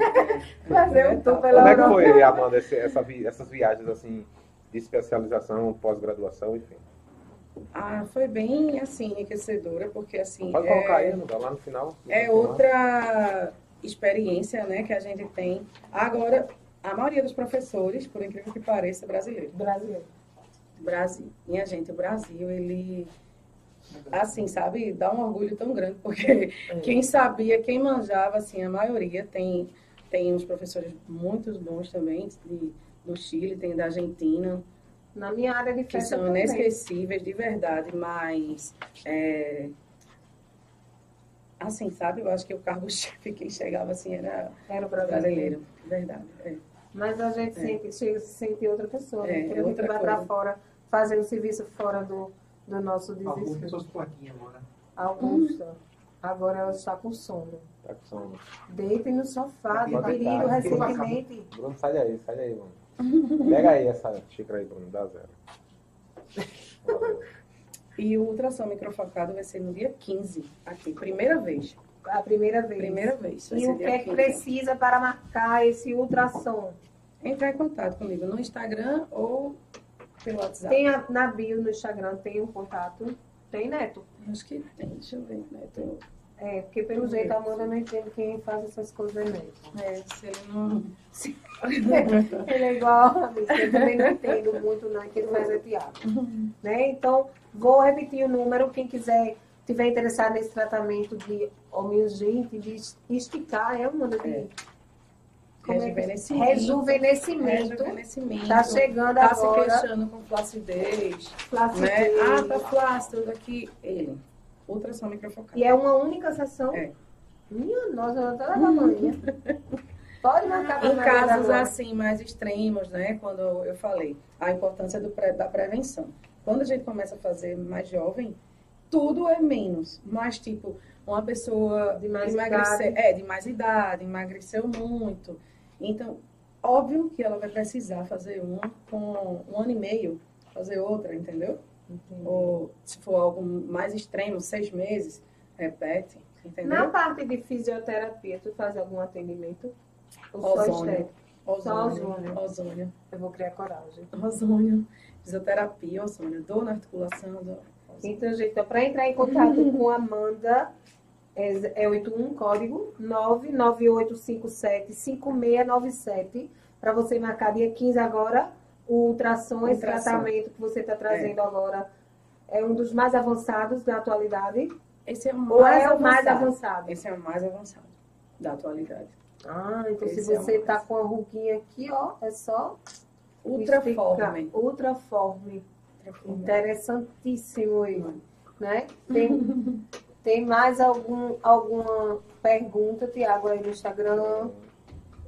Fazer um tour pela Como é que foi, Amanda, esse- essa vi- essas viagens, assim, de especialização, pós-graduação, enfim? Ah, foi bem, assim, enriquecedora, porque, assim, Pode é, colocar aí, Amanda, lá no final. é outra experiência, né, que a gente tem. Agora, a maioria dos professores, por incrível que pareça, é brasileiro. Brasileiro. Brasil. Minha gente, o Brasil, ele, assim, sabe, dá um orgulho tão grande, porque quem sabia, quem manjava, assim, a maioria tem, tem uns professores muito bons também, de, do Chile, tem da Argentina, Na minha área de que festa são também. inesquecíveis de verdade, mas é, assim, sabe? Eu acho que o cargo-chefe que chegava assim era Era o brasileiro. brasileiro, de verdade. é. Mas a gente É. sempre chega se sente outra pessoa. né? É, Quando é a gente outra vai para fora fazer o serviço fora do, do nosso Alguns desespero. suas plaquinhas agora. Augusta. Agora ela está com sono. Tá com sono. Deite no sofá, dividido deitar. recentemente. Bruno, sai daí, sai daí, mano. Pega aí essa xícara aí, Bruno, dá zero. E o ultrassom microfocado vai ser no dia 15, aqui, primeira vez. A primeira vez. Primeira vez. E o que é que 15. precisa para marcar esse ultrassom? Entrar em contato comigo no Instagram ou pelo WhatsApp. Tem a- na bio no Instagram, tem um contato. Tem, Neto? Acho que tem, deixa eu ver, né? É, porque pelo jeito a Amanda não entende quem faz essas coisas é Neto. É, se ele não. Ele é igual a mim, eu também não entendo muito, não, que ele faz é Tiago. Né? Então, vou repetir o número, quem quiser, tiver interessado nesse tratamento de homeogente, de esticar, é uma de É. como é Rejuvenescimento. rejuvenescimento. Rejuvenescimento. Tá chegando Tá se agora. queixando com flacidez. flacidez. Né? Ah, tá flácido daqui. Ele. Ultrassom microfocado. E é uma única sessão? É. Minha nossa, eu tô na manhã. Pode marcar pra Em casos assim mais extremos, né? Quando eu falei a importância do pre- da prevenção. Quando a gente começa a fazer mais jovem, tudo é menos. Mas, tipo, uma pessoa De mais emagrecer, idade. é, de mais idade, emagreceu muito. Então, óbvio que ela vai precisar fazer uma com um ano e meio, fazer outra, entendeu? Entendi. Ou se for algo mais extremo, seis meses, repete, entendeu? Na parte de fisioterapia, tu faz algum atendimento? Ou só Ozônio. estética? Só Ozônio. ozônio. Ozônio. Eu vou criar coragem. Ozônio. Fisioterapia, ozônio. Dor na articulação, dor, Então, gente, para entrar em contato com a Amanda, é, é 81 código 998575697 para você marcar dia 15 agora o ultrassom, esse Ultrassom. tratamento que você está trazendo agora é um dos mais avançados da atualidade Esse é o ou mais é o mais avançado. avançado? Esse é o mais avançado da atualidade. Ah, então se Esse é o você mais. tá com a ruguinha aqui, ó, é só Ultraforme. Ultraforme. Ultraforme. Interessantíssimo isso, né? Tem, tem mais algum, alguma pergunta, Tiago, aí no Instagram?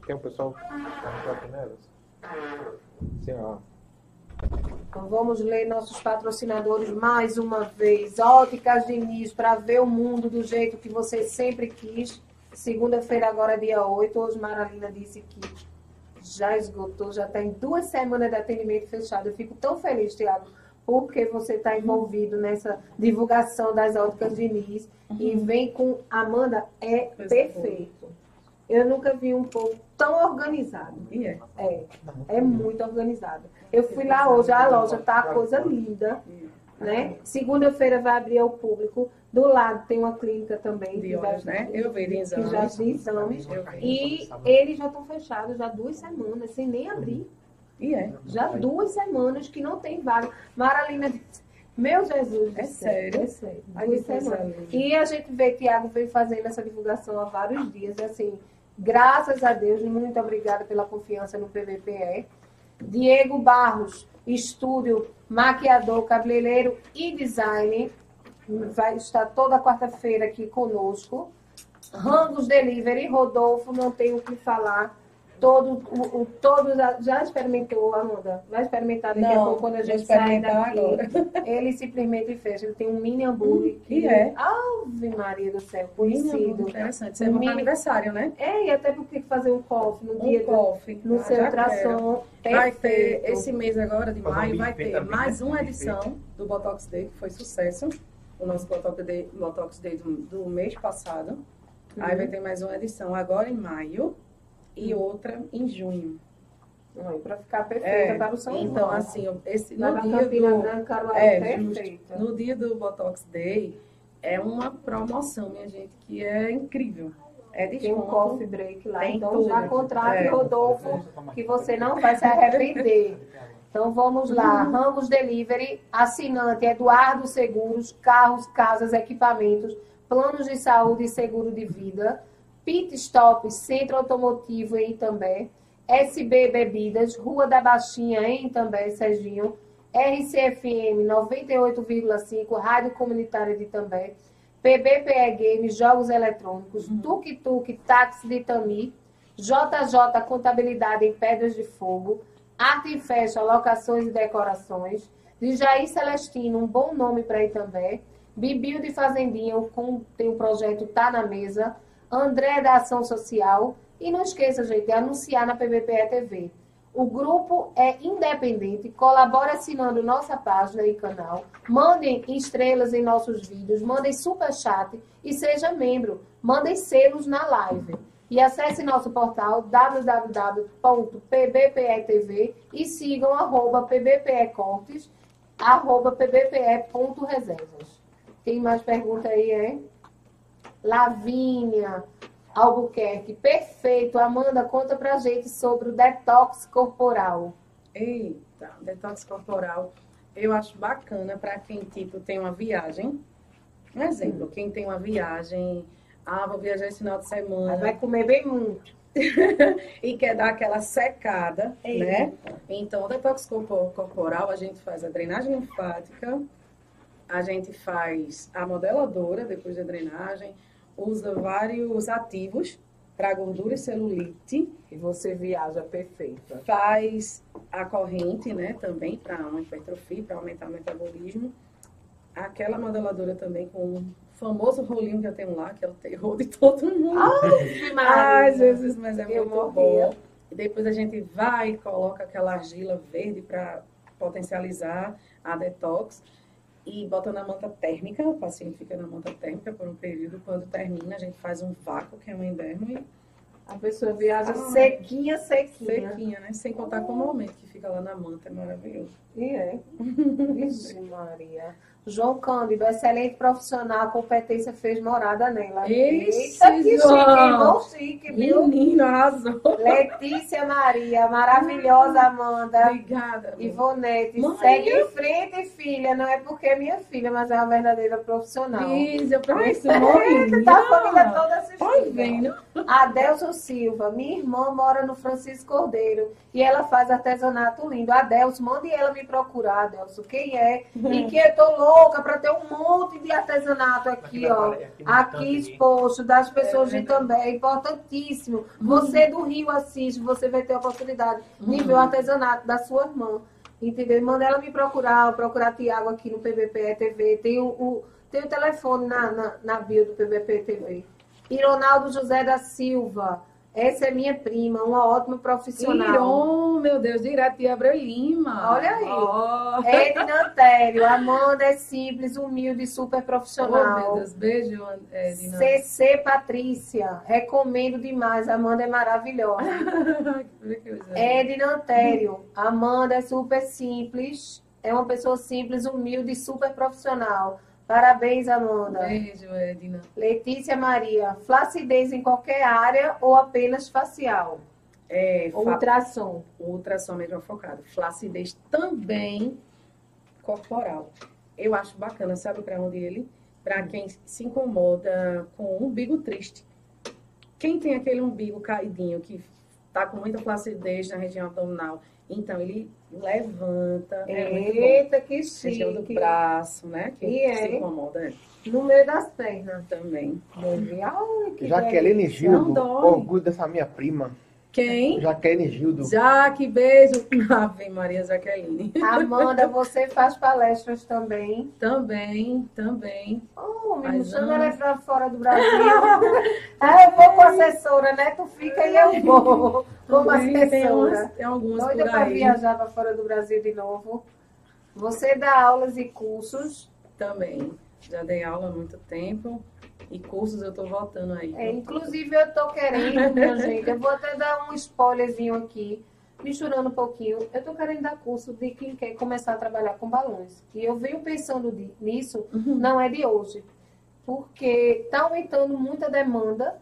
Tem um pessoal aqui, né? Então vamos ler nossos patrocinadores mais uma vez. Óticas Diniz, para ver o mundo do jeito que você sempre quis. Segunda-feira, agora dia 8. Hoje Maralina disse que já esgotou, já tem duas semanas de atendimento fechado. Eu fico tão feliz, Tiago, porque você está envolvido nessa divulgação das óticas Diniz. E vem com Amanda, é perfeito. Eu nunca vi um povo tão organizado. E é. É, é muito organizado. Eu fui lá hoje, a loja tá coisa linda, né? Segunda-feira vai abrir ao público. Do lado tem uma clínica também. De que olhos, né? Eu vi de que exames. já de exames. E eles já estão fechados já duas semanas, sem nem abrir. E é. Já duas semanas que não tem vaga. Maralina disse, meu Jesus É céu, sério? É sério. Que semanas. linda. E a gente vê, Tiago vem fazendo essa divulgação há vários dias. E assim, graças a Deus, muito obrigada pela confiança no PVPE. Diego Barros, estúdio, maquiador, cabeleireiro e design. Vai estar toda quarta-feira aqui conosco. Rangos Delivery, Rodolfo, não tenho o que falar. Todo, o, o- todos a- já experimentou, Amanda? Vai experimentar daqui a Não, pouco quando a gente sai daqui. agora. Ele simplesmente fecha. Ele tem um mini hambúrguer. que- e é. Ave Maria do céu, conhecido. muito interessante. Isso é um Mini- aniversário, né? É, e até porque fazer um coffee no dia Um do, coffee. no Ah, seu ultrassom. Vai ter, esse mês agora, de maio, vai ter também, mais né? uma Um edição do Botox Day, que foi sucesso. O nosso Botox Day, Botox Day do, do mês passado. Aí Uhum. vai ter mais uma edição agora em maio e outra em junho. Pra ficar perfeita É, para o São Então, João. assim, eu- esse, no dia do, É, justo. perfeita. No dia do Botox Day, é uma promoção, minha gente, que é incrível. É Tem um desconto. coffee break lá. Tem então tudo. já contrate É. Rodolfo, que você não vai se arrepender. Então vamos lá. Ramos Delivery, assinante Eduardo Seguros, carros, casas, equipamentos, planos de saúde e seguro de vida. Pit Stop, Centro Automotivo em Itambé. SB Bebidas, Rua da Baixinha em Itambé, Serginho. RCFM 98,5, Rádio Comunitária de Itambé. PBPE Games, Jogos Eletrônicos, Tuk Tuk, Táxi de Itami, JJ Contabilidade em Pedras de Fogo, Arte e Festa, Locações e Decorações, de Jair Celestino, um bom nome para Itambé, Bibil de Fazendinha, com- tem o projeto Tá na Mesa, André da Ação Social, e não esqueça, gente, de anunciar na PBPE TV. O grupo é independente, colabore assinando nossa página e canal, mandem estrelas em nossos vídeos, mandem superchat e seja membro, mandem selos na live. E acesse nosso portal www.pbpetv e sigam arroba pbpecortes, arroba pbpe.reservas. Tem mais pergunta aí, é? Lavínia Albuquerque, perfeito. Amanda, conta pra gente sobre o detox corporal. Eita, detox corporal. Eu acho bacana para quem, tipo, tem uma viagem. Um exemplo, quem tem uma viagem, ah, vou viajar esse final de semana. Vai comer bem muito. e quer dar aquela secada, É. né? Então, o detox corpo- corporal, a gente faz a drenagem linfática, a gente faz a modeladora depois da drenagem, usa vários ativos para gordura e celulite, E você viaja perfeita. faz a corrente, né, também para uma hipertrofia, para aumentar o metabolismo. Aquela modeladora também com o famoso rolinho que eu tenho lá, que é o terror de todo mundo. Ai, Jesus, mas é Eu muito morria. bom. E depois a gente vai e coloca aquela argila verde para potencializar a detox e bota na manta térmica. O paciente fica na manta térmica por um período. Quando termina, a gente faz um vácuo, que é uma endermo, e A pessoa viaja Ah, sequinha, sequinha. Sequinha, né? Sem contar com o momento que fica lá na manta, é maravilhoso. E é. Vixe, Maria. João Cândido, excelente profissional, competência fez morada nela. Eita, que chique, irmão chique, viu? Menino, arrasou. Letícia Maria, maravilhosa Amanda. Obrigada. amor. Ivonete, Mãe. segue em frente, filha. Não é porque é minha filha, mas é uma verdadeira profissional. Lígia, pra isso, Tá a família toda assistindo. vendo. Adelson Silva, minha irmã mora no Francisco Cordeiro e ela faz artesanato lindo. Adelson, mande ela me procurar, Adelson. Quem é? E que eu tô louca para ter um monte de artesanato aqui, ó. Aqui exposto, das pessoas de também. É importantíssimo. Você do Rio assiste, você vai ter a oportunidade de ver o artesanato da sua irmã. Entendeu? Manda ela me procurar, procurar Tiago aqui no PBP TV. Tem o, o- tem o telefone na, na, na bio do PBP TV. E Ronaldo José da Silva. Essa é minha prima, uma ótima profissional. Iron, meu Deus, direto de Abreu Lima. Olha aí. Ó. Edna Antério. Amanda é simples, humilde, super Oh, meu profissional. Deus, beijo, Edna. CC Patrícia. Recomendo demais. Amanda é maravilhosa. Edna Antério. Amanda é super simples. É uma pessoa simples, humilde e super profissional. Parabéns, Amanda. Beijo, Edna. Letícia Maria. Flacidez em qualquer área ou apenas facial? É, fa- Ultrassom. ultrassom mesmo focado. Flacidez também corporal. Eu acho bacana, sabe para onde ele? Para quem se incomoda com um umbigo triste. Quem tem aquele umbigo caidinho que tá com muita flacidez na região abdominal, então ele levanta, é muito bom. Eita, que do chique. braço, né? Que E é, se hein? incomoda é, No meio das pernas. também. Ai, que Jaqueline. Gildo, Não dói. orgulho dessa minha prima. Quem? Jaqueline Gildo. Jaque, beijo. Ave Maria Jaqueline. Amanda, você faz palestras também. Também, também. Oh, me chama ela pra fora do Brasil. ah, eu vou com a assessora, né? Tu fica e eu vou. Como Também tem, assessora. umas, tem algumas Doida por pra aí. viajar pra fora do Brasil de novo. Você dá aulas e cursos. Também. Já dei aula há muito tempo. E cursos eu tô voltando aí. É, inclusive, eu tô querendo, minha gente, eu vou até dar um spoilerzinho aqui, misturando um pouquinho. Eu tô querendo dar curso de quem quer começar a trabalhar com balões. E eu venho pensando de- nisso, Uhum. não é de hoje, porque tá aumentando muita demanda,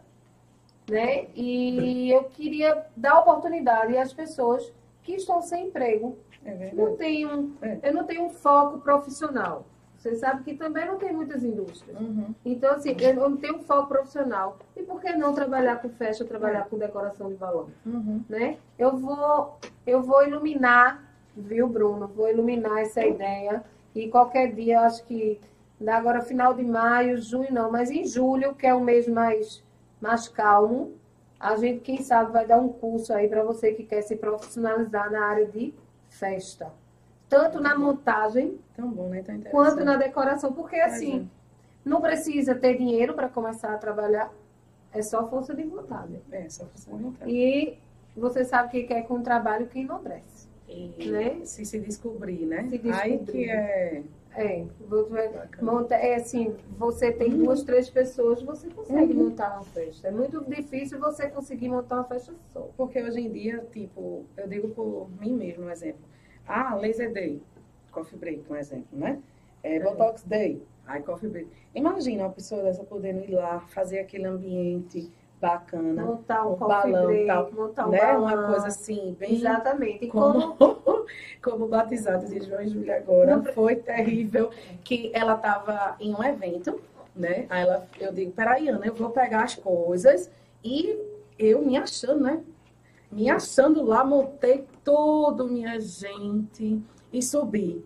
né? E eu queria dar oportunidade às pessoas que estão sem emprego. É Não tenho, É. eu não tenho um foco profissional. Você sabe que também não tem muitas indústrias. Uhum. Então, assim, eu não tenho um foco profissional. E por que não trabalhar com festa, trabalhar com decoração de balão, Uhum. né? Eu vou, eu vou iluminar, viu, Bruno? Vou iluminar essa ideia. E qualquer dia, acho que agora final de maio, junho não, mas em julho, que é um mês mais, mais calmo, a gente, quem sabe, vai dar um curso aí para você que quer se profissionalizar na área de festa. Tanto na montagem bom, né? Quanto na decoração, porque assim, não precisa ter dinheiro para começar a trabalhar, é só força de vontade. É, só pra você montar. E você sabe que quer com um trabalho que enobrece. E Né? se se descobrir, né? Se Aí descobrir. que é É, monta, é assim, você tem duas, três pessoas, você consegue montar uma festa. É muito difícil você conseguir montar uma festa só. Porque hoje em dia, tipo, eu digo por mim mesmo, um exemplo. Ah, Laser Day, Coffee Break, um exemplo, né? É, Botox Day, aí Coffee Break. Imagina uma pessoa dessa podendo ir lá, fazer aquele ambiente bacana, Montar um, Um coffee balão, break, tal, montar um né? balão. Uma coisa assim, bem Exatamente. E como como, batizado de João e Júlia agora, Não foi terrível, que ela estava em um evento, né? Aí ela, eu digo, peraí, Ana, eu vou pegar as coisas e eu me achando, né? Me achando lá, montei tudo, minha gente, e subi.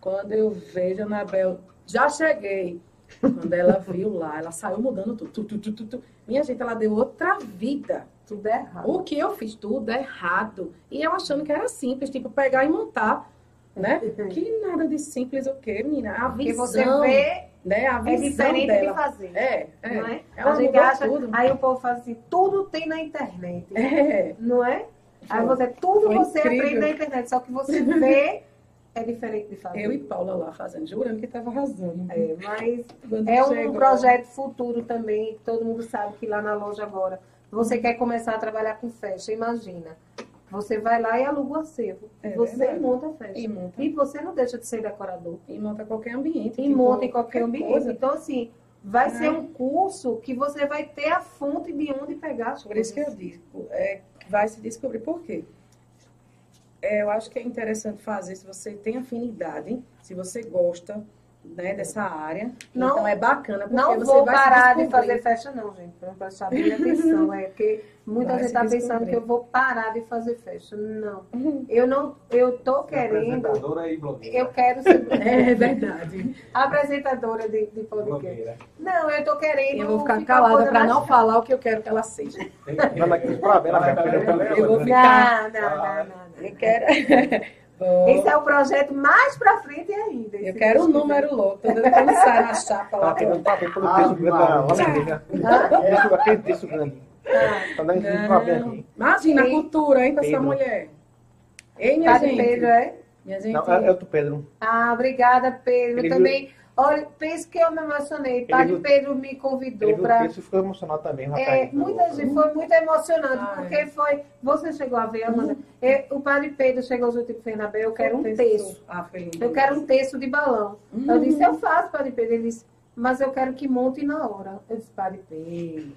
Quando eu vejo a Anabel, já cheguei. Quando ela viu lá, ela saiu mudando tudo. Tu, tu, tu. Minha gente, ela deu outra vida. tudo é errado. O que eu fiz tudo errado. E eu achando que era simples, tipo, pegar e montar. Né? Que nada de simples o quê, menina? A Porque visão, você vê, né? A é visão diferente dela. de fazer. É, é. Não é? Ela a gente acha, tudo. aí o povo fala assim, tudo tem na internet. É. Não é? Aí você, tudo Foi você incrível. aprende na internet, só que você vê, é diferente de fazer. Eu e Paula lá fazendo, jurando que estava arrasando. É, mas Quando é um chegou- projeto futuro também, que todo mundo sabe que lá na loja agora Você quer começar a trabalhar com festa, imagina. Você vai lá e aluga o acervo. É você verdade. monta a festa. E monta. E você não deixa de ser decorador. E monta qualquer ambiente. E tipo, monta em qualquer ambiente. coisa. Então, assim, vai É. ser um curso que você vai ter a fonte de onde pegar as Por isso coisas. que eu digo, é, vai se descobrir por quê. É, eu acho que é interessante fazer se você tem afinidade, se você gosta né, dessa área. Não- então é bacana, porque Não você vou parar de fazer festa, não, gente. Pra prestar bem atenção. É porque muita Vai gente se tá pensando que eu vou parar de fazer festa. Não. Eu não, eu tô querendo. Apresentadora e blogueira. Eu quero ser É verdade. apresentadora de, de podcast. Blogueira. Não, eu tô querendo. Eu vou ficar uma calada para não falar o que eu quero que ela seja. Eu vou ficar. não, não, não, não. Eu quero. Esse é o projeto mais pra frente ainda. Eu quero um número louco. Dando quando sai na chapa lá. Tá pegando pelo Ah, texto grande da Maria. holandesa. quiser. Texto- Aquele texto grande. Ah, Tá dando parabéns aqui. Imagina a cultura, hein, pra essa mulher. Ei, minha gente. Pedro, é? Minha gente. Não, é, é o do Pedro. Ah, obrigada, Pedro. Ele também. Olha, penso que eu me emocionei. Padre Pedro me convidou para. e ficou emocionado também, o É, rapaz. muita gente, foi muito emocionante, Ah, porque é. foi. Você chegou a ver, Amanda? É, o padre Pedro chegou junto e Fernabé, eu quero um texto. Ah. Eu quero um texto de balão. Hum. Eu disse, eu faço, padre Pedro. Ele disse, mas eu quero que monte na hora. Eu disse, padre Pedro,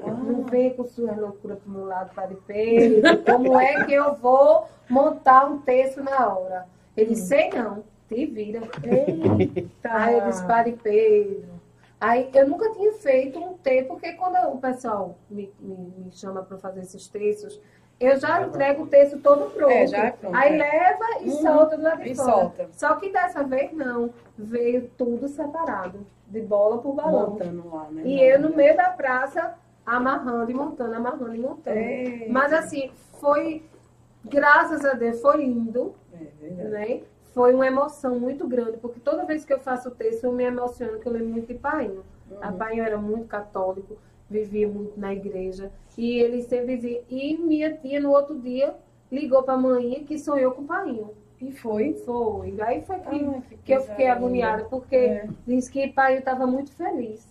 não vem com sua loucura pro meu lado, padre Pedro. Como é que eu vou montar um texto na hora? Ele disse, sei não, te vira. Eita. Aí eu disse, Padre Pedro. Aí eu nunca tinha feito um texto, porque quando o pessoal me, me, me chama para fazer esses textos, eu já entrego o texto todo pronto. É, é pronto, Aí é. leva e Uhum. solta do lado de E fora. solta. Só que dessa vez não. Veio tudo separado. De bola por balão. Montando lá, né? E eu no meio da praça, amarrando e montando, amarrando e montando. Mas assim, foi, graças a Deus, foi lindo é verdade. né? Foi uma emoção muito grande, porque toda vez que eu faço o texto, eu me emociono, que eu lembro muito de Painho. A Uhum. Painho era muito católico, vivia muito na igreja, e ele sempre dizia, e minha tia no outro dia ligou para a mãe que sonhou com o Painho. E foi. Foi. Aí foi que, Ai, que eu coisa fiquei agoniada, porque É. disse que Painho estava muito feliz.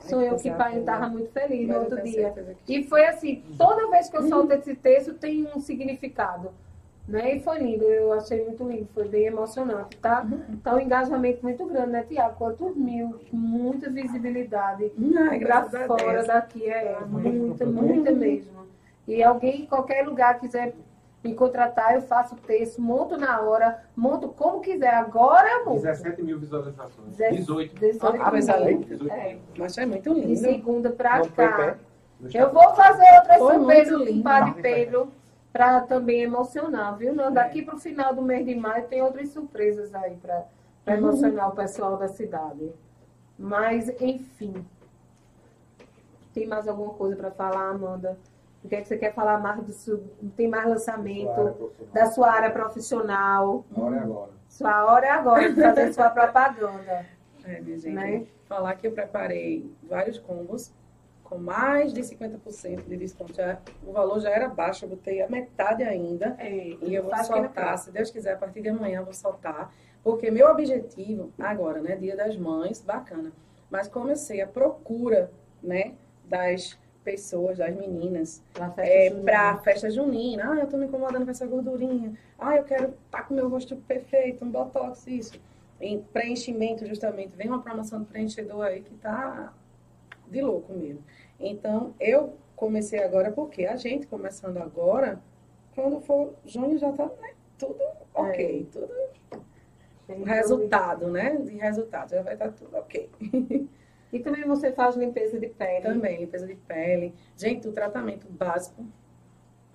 Sonhou que boa. estava muito feliz no eu outro dia. que- E foi assim, toda vez que eu solto esse texto tem um significado. Né? E foi lindo, eu achei muito lindo, foi bem emocionante, tá? Tá um engajamento muito grande, né, Tiago? Quantos mil, muita visibilidade Ai, pra graças a fora Deus. daqui, é muita, muita mesmo. E alguém em qualquer lugar quiser me contratar, eu faço texto, monto na hora, monto como quiser. Agora eu monto. 17 mil visualizações. Dezessete- 18. 18 Ah, linda. 18 É. mil. Mas é muito De lindo. segunda pra Não cá. Eu vou fazer outras Foi o lindo. Padre Pedro para também emocionar, viu? Não, daqui para o final do mês de maio tem outras surpresas aí para Uhum. emocionar o pessoal da cidade. Mas, enfim. Tem mais alguma coisa para falar, Amanda? O que, é que você quer falar mais disso? Tem mais lançamento Sua área profissional. da sua área profissional? Agora é agora. Sua hora é agora de fazer sua propaganda. É, minha gente. Né? Falar que eu preparei vários combos com mais de 50% de desconto. Já, o valor já era baixo, eu botei a metade ainda. É, E eu vou soltar, se Deus quiser, a partir de amanhã eu vou soltar. Porque meu objetivo, agora, né? Dia das Mães, bacana. Mas comecei a procura, né? Das pessoas, das meninas, Pra festa é, junina. pra festa junina. Ah, eu tô me incomodando com essa gordurinha. Ah, eu quero estar com meu rosto perfeito, um botox, isso. Em preenchimento, justamente. Vem uma promoção de preenchedor aí que tá de louco mesmo. Então, eu comecei agora, porque a gente começando agora, quando for junho já tá né, tudo ok, tudo Tem resultado, né? De resultado, já vai estar tudo ok. E também você faz limpeza de pele. Também, limpeza de pele. Gente, o tratamento básico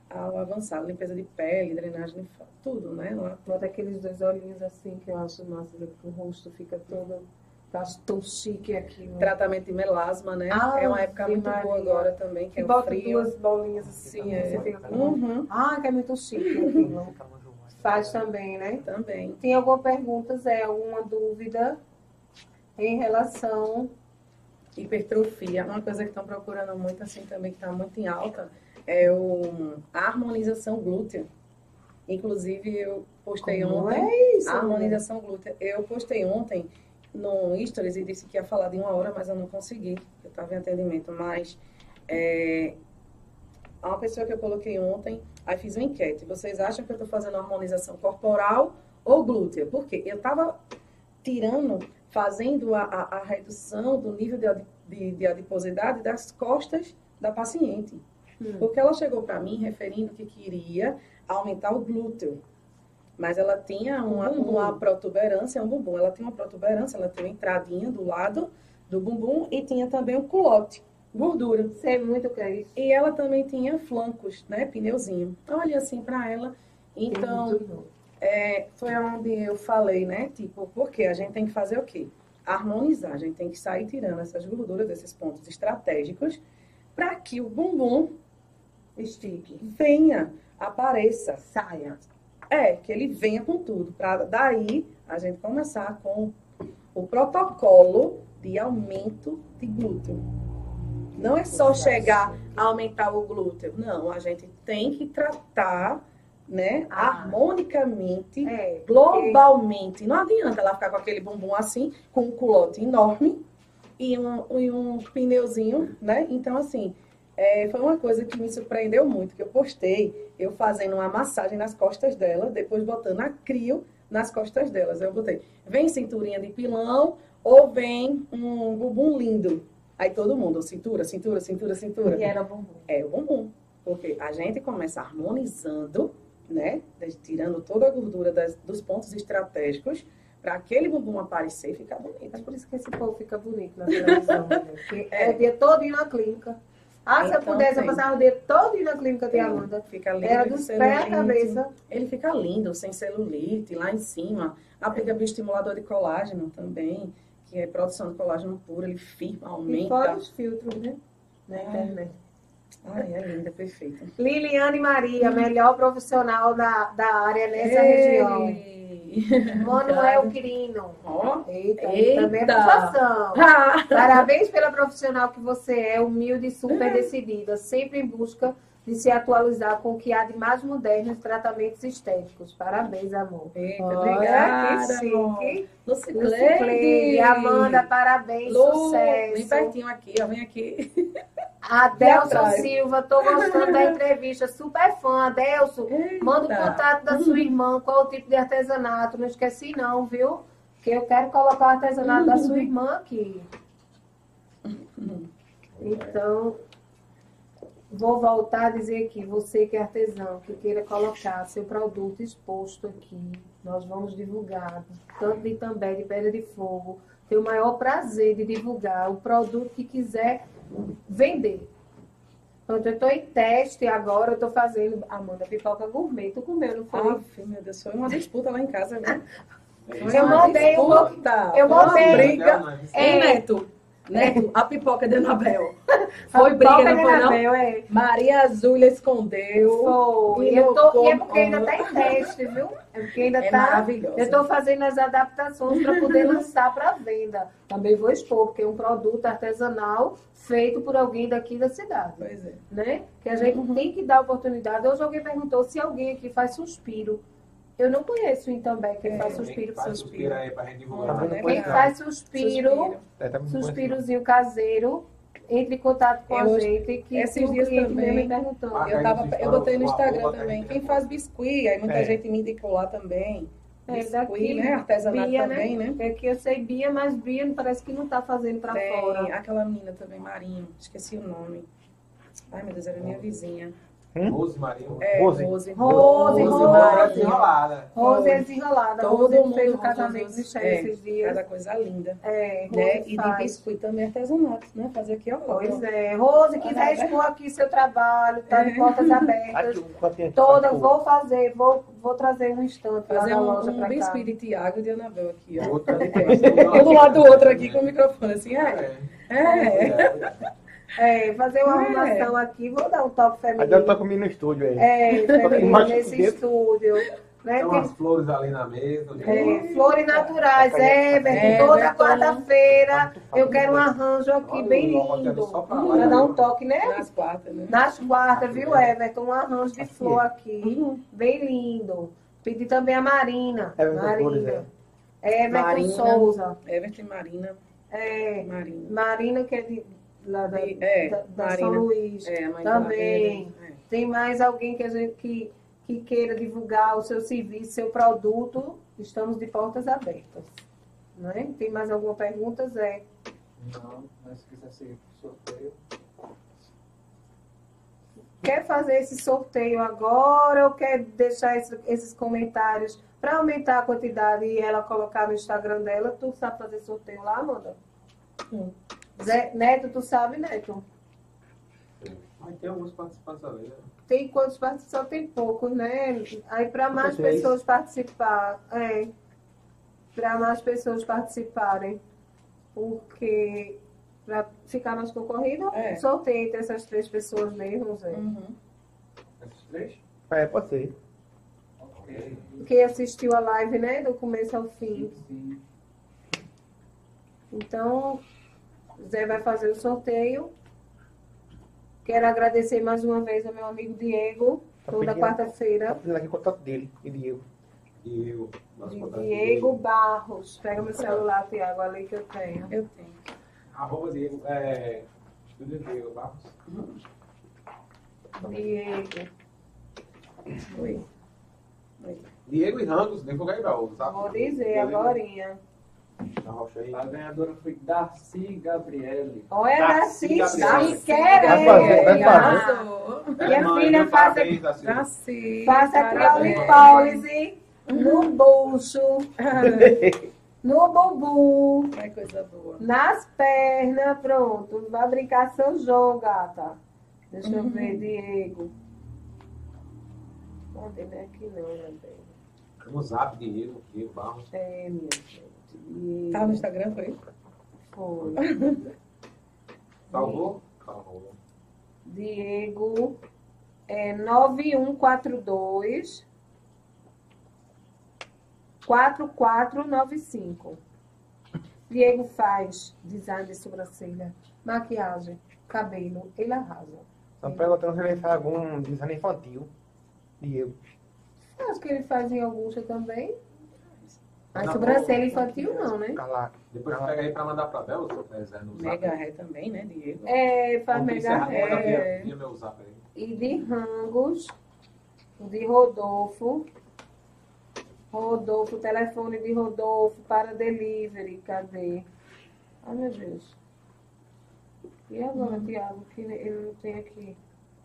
ao avançado, limpeza de pele, drenagem linfática, tudo, né? Lá Bota aqueles dois olhinhos assim que eu acho massa, que o rosto fica todo. Acho tão chique aquilo. Tratamento de melasma, né? Ah, é uma época muito Maria. boa agora também, que é o bota frio. duas bolinhas assim. Sim, é. fica com- Uhum, Ah, que é muito chique. Faz também, né? também. Tem alguma pergunta, Zé? Alguma dúvida em relação. Hipertrofia, uma coisa que estão procurando muito assim também, que está muito em alta, é o, a harmonização glútea. Inclusive, eu postei Como ontem. é isso? A harmonização glútea. Eu postei ontem no Stories e disse que ia falar de uma hora, mas eu não consegui. Eu estava em atendimento. Mas É, uma pessoa que eu coloquei ontem, aí fiz uma enquete. Vocês acham que eu estou fazendo harmonização corporal ou glútea? Porque eu estava tirando, fazendo a, a, a redução do nível de, de, de adiposidade das costas da paciente. Hum. Porque ela chegou para mim referindo que queria aumentar o glúteo. Mas ela tinha uma, bumbum. uma protuberância, um bumbum. Ela tinha uma protuberância, ela tinha uma entradinha do lado do bumbum e tinha também um culote, gordura. Sei muito que é isso. E ela também tinha flancos, né? Pneuzinho. Olha assim para ela. Então, é, foi onde eu falei, né? Tipo, porque a gente tem que fazer o quê? Harmonizar. A gente tem que sair tirando essas gorduras desses pontos estratégicos para que o bumbum Estique. venha, apareça. Saia. É, que ele venha com tudo. Para daí a gente começar com o protocolo de aumento de glúteo. Não é só chegar a aumentar o glúteo. Não, a gente tem que tratar, né, Ah. harmonicamente, É. globalmente. Não adianta ela ficar com aquele bumbum assim, com um culote enorme e um, e um pneuzinho, né? Então, assim, é, foi uma coisa que me surpreendeu muito, que eu postei eu fazendo uma massagem nas costas dela, depois botando a crio nas costas delas. Eu botei, vem cinturinha de pilão ou vem um bumbum lindo. Aí todo mundo, cintura, cintura, cintura, cintura. E era bumbum. É o bumbum. Porque a gente começa harmonizando, né? Tirando toda a gordura das- dos pontos estratégicos para aquele bumbum aparecer e ficar É bonito. por isso que esse povo fica bonito na televisão. né? Porque é o dia todo na clínica. Ah, se eu Então, pudesse, eu passava o dia todo na clínica de Amanda. Fica lindo. Era dos pés à cabeça. Ele fica lindo, sem celulite, lá em cima. Aplica bioestimulador de colágeno também, que é produção de colágeno puro, ele firma, E fora aumenta. os filtros, né? Na internet. Ai, é linda, perfeita. Liliane Maria, melhor profissional da, da área nessa região. Manuel Quirino. Ó. Eita, Eita. também é profissão. Ah, Parabéns pela profissional que você é, humilde e super decidida, sempre em busca de se atualizar com o que há de mais moderno nos tratamentos estéticos. Parabéns, amor. Eita, obrigada, que chique. Lucicleide. Amanda, parabéns, Lu, Vem sucesso. pertinho aqui, ó, vem aqui. Adelson. Silva, tô gostando da entrevista, super fã. Adelson, manda o Eita. contato da sua irmã, qual o tipo de artesanato. Não esqueci não, viu? Que eu quero colocar o artesanato da sua irmã aqui. Então, vou voltar a dizer aqui, você que é artesão, que queira colocar seu produto exposto aqui, nós vamos divulgar, tanto de também de pedra de fogo. Tenho o maior prazer de divulgar o produto que quiser vender. Pronto, eu estou em teste agora, eu estou fazendo, Amanda, pipoca gourmet. Tu comeu, não foi? Aff, meu Deus, foi uma disputa lá em casa, viu? Eu disputa, eu foi uma briga. É. Neto, Neto, a pipoca de Anabel. Foi briga, não de foi não? Anabel, é. Maria Azulha escondeu. Foi. E Eu tô, e é porque ainda está em teste, viu? É porque ainda É tá. Eu estou fazendo as adaptações para poder lançar para venda. Também vou expor, porque é um produto artesanal feito por alguém daqui da cidade. Pois é. né? Que a gente tem que dar oportunidade. Hoje alguém perguntou se alguém aqui faz suspiro. Eu não conheço Também quem É, faz Quem suspiro. faz suspiro aí pra gente divulgar. Tá né? Quem faz suspiro, Suspiro. É, tá bom suspirozinho caseiro, entre em contato com a Eu- gente. Que esses dias também- me perguntou. Ah, Eu, tava, eu botei no Instagram também. Quem faz biscuit, aí muita É. gente me indicou lá também. É, Biscuit, daqui, né? Artesanato Bia, também, né? É que eu sei Bia, mas Bia parece que não tá fazendo para Tem fora. aquela menina também, Marinho. Esqueci o nome. Ai, meu Deus, era minha vizinha. Rose Marinho. É, Rose. Rose. Rose, Rose Rose. Desenrolada. Rose é desenrolada. Todo Rose mundo fez o casamento de Michelle é, esses dias. Cada coisa linda. É, Né? E de faz. biscuit também artesanato, né? Fazer aqui, ó. Pois é. Rose, quiser expor aqui seu trabalho, tá de É. portas abertas. aqui, Toda, tá, vou fazer, vou, vou trazer um instante lá Fazer na um, loja um pra cá. de Tiago e de Anabel aqui, ó. Outra Um do lado do outro aqui com o microfone, assim, é. É. É. É, fazer uma É. arrumação aqui, vou dar um toque Aí ela feminino. tá comigo no estúdio aí. É, feminino nesse estúdio. Né? Tem umas flores ali na mesa. é, flores naturais, é, É, toda quarta-feira eu quero um arranjo aqui bem lindo. só pra lá, Pra dar um né? toque, né? Nas quartas, né? Nas quartas, viu, Everton? Um arranjo de flor aqui. Bem lindo. Pedi também a Marina. Everton Flores, Marina. Everton Marina. Souza. Everton e Marina. É, Marina. Marina, que é de lá da, É, da, da São. Luís. É, Também. é. Tem mais alguém que, a gente, que, que queira divulgar o seu serviço, seu produto? Estamos de portas abertas. Não é? Tem mais alguma pergunta, Zé? Não, mas se quiser seguir pro sorteio. Quer fazer esse sorteio agora ou quer deixar esse- esses comentários para aumentar a quantidade e ela colocar no Instagram dela? Tu sabe fazer sorteio lá, Amanda? Sim. Zé, Neto, tu sabe, Neto? Mas tem alguns participantes ali. né? Tem quantos participantes? Tem poucos, né? Aí para mais Vocês. pessoas participar, é. Para mais pessoas participarem. Porque para ficar mais concorrido, É. sorteio entre essas três pessoas mesmo, Zé. Uhum. Esses três? É, pode ser. Ok. Quem assistiu a live, né? Do começo ao fim. Sim. Então, Zé vai fazer o sorteio. Quero agradecer mais uma vez ao meu amigo Diego, Tá toda Tá quarta-feira. pedindo aqui o contato dele, e Diego. Diego. Nosso De contato Diego Barros. Pega meu celular, Tiago, ali que eu tenho. Eu tenho. Arroba Diego. É, Estúdio Diego Barros. Diego. Oi. Oi. Diego e Rangos, divulga aí, Raul. Tá? Vou dizer agorinha. Na rocha aí. A ganhadora foi Darcy Gabriele. Olha, Darcy Darcy. Darcy querendo. Vai fazer, vai fazer. Minha filha faça- parabéns, Darcy. Faça parabéns. criolipólise no bucho, no bumbum, Ai, coisa boa. nas pernas, pronto. Vai brincar São João, gata. Deixa eu ver, Diego. Cadê? Não é aqui não, meu bem. No zap, Diego, Diego Barros. É, minha gente. Diego. Tá no Instagram, foi? Foi. Salvou? Salvou. Diego é 9142 4495. Diego faz design de sobrancelha, maquiagem, cabelo, ele arrasa. Estão perguntando se ele faz algum design infantil. Diego. Acho que ele faz em Augusta também. Na sobrancelha infantil não, né? Cala. Depois pega aí pra mandar pra Bel, é, Zé, no zap. Mega Ré também, né, Diego? É, faz mega aí. e de Rangos, de Rodolfo. Rodolfo, telefone de Rodolfo para delivery. Cadê? Ai, meu Deus. E agora, Tiago, que ele não tem aqui?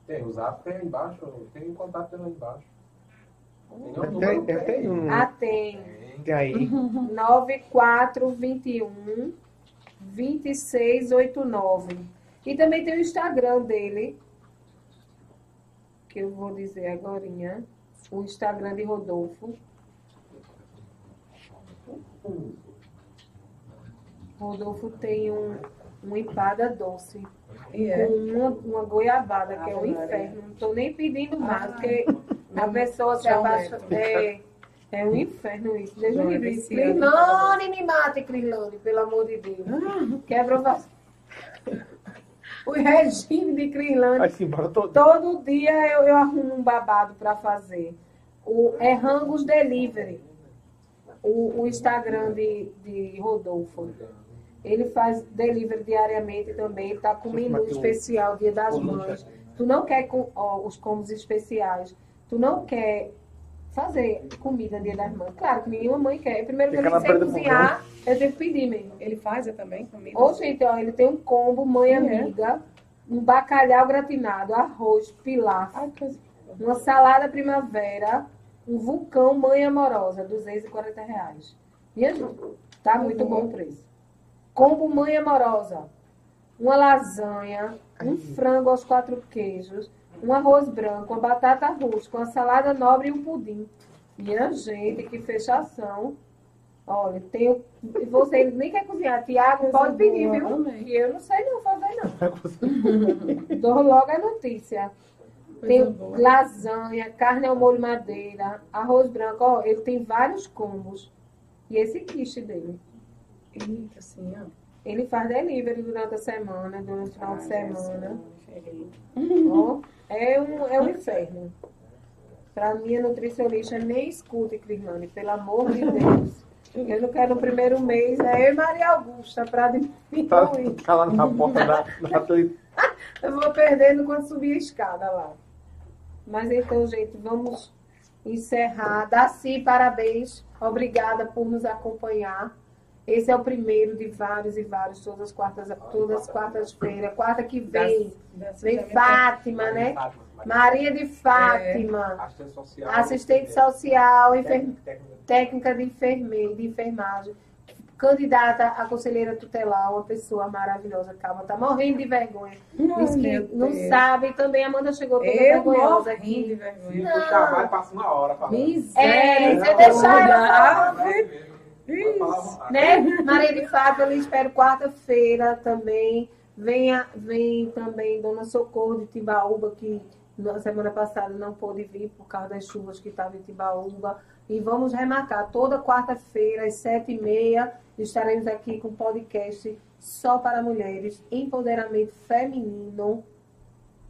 Tem o zap, tem aí embaixo, tem o contato lá embaixo. Tem tem, tem um. Ah, tem. Tem. Aí. 9421 2689. E também tem o Instagram dele, que eu vou dizer agora. O Instagram de Rodolfo. Rodolfo tem um, um empada doce. E é. Com uma, uma goiabada, que é um inferno. Não estou nem pedindo mais, Ah. porque a pessoa se abaixa. É, é um inferno isso. Deus Não, me é livre. Crislane, me mate, Crislane, pelo amor de Deus. Quebra o vaso. O regime de embora todo. Todo dia eu, eu arrumo um babado para fazer. O, é Rangos Delivery. O, o Instagram de, de Rodolfo. Ele faz delivery diariamente também. Ele tá com menu especial Dia das Mães. Tu não quer com, ó, os combos especiais. Tu não quer fazer comida Dia das Mães. Claro que nenhuma mãe quer. Primeiro que eu nem sei cozinhar, eu tenho que pedir mesmo. Ele faz é, também comida? Ou gente, ó, ele tem um combo mãe É. amiga, um bacalhau gratinado, arroz, coisa uma salada primavera, um vulcão mãe amorosa, 240 reais. Minha gente, tá muito bom o preço. Combo mãe amorosa, uma lasanha, um frango aos quatro queijos, um arroz branco, uma batata rústica, uma salada nobre e um pudim. Minha gente, que fechação. Olha, tem o... e Você nem quer cozinhar. Tiago, pode pedir, viu? Que eu não sei não fazer, não. Dou logo a notícia. Tem lasanha, carne ao molho madeira, arroz branco. Ó, ele tem vários combos. E esse quiche dele. Eita, assim, ó. Ele faz delivery durante a semana, durante o final de Ai, semana. Ó, é um, é um inferno. Pra minha nutricionista, nem escute, Crislane, pelo amor de Deus. Eu não quero no primeiro mês. É eu e Maria Augusta para Tá, diminuir. tá lá na porta da, da Eu vou perdendo quando subir a escada lá. Mas então, gente, vamos encerrar. Daci, parabéns. Obrigada por nos acompanhar. Esse é o primeiro de vários e vários, todas as quartas, todas as quartas-feiras. Quarta que vem, vem Fátima, né? Maria de Fátima, Assistente social. assistente social, enfer- Técnica- técnica de, enferme... de enfermagem, candidata a conselheira tutelar, uma pessoa maravilhosa. Calma, tá morrendo de vergonha. Diz que não sabe. Também a Amanda chegou toda Eu vergonhosa morri de aqui. vergonha. E o trabalho passa uma hora falando. É, você Não, deixar ela falando. Né? Maria de Fátima, eu espero quarta-feira também. Venha, vem também Dona Socorro de Timbaúba, que na semana passada não pôde vir por causa das chuvas que estavam em Timbaúba. E vamos remarcar toda quarta-feira, às sete e meia, estaremos aqui com podcast só para mulheres, empoderamento feminino.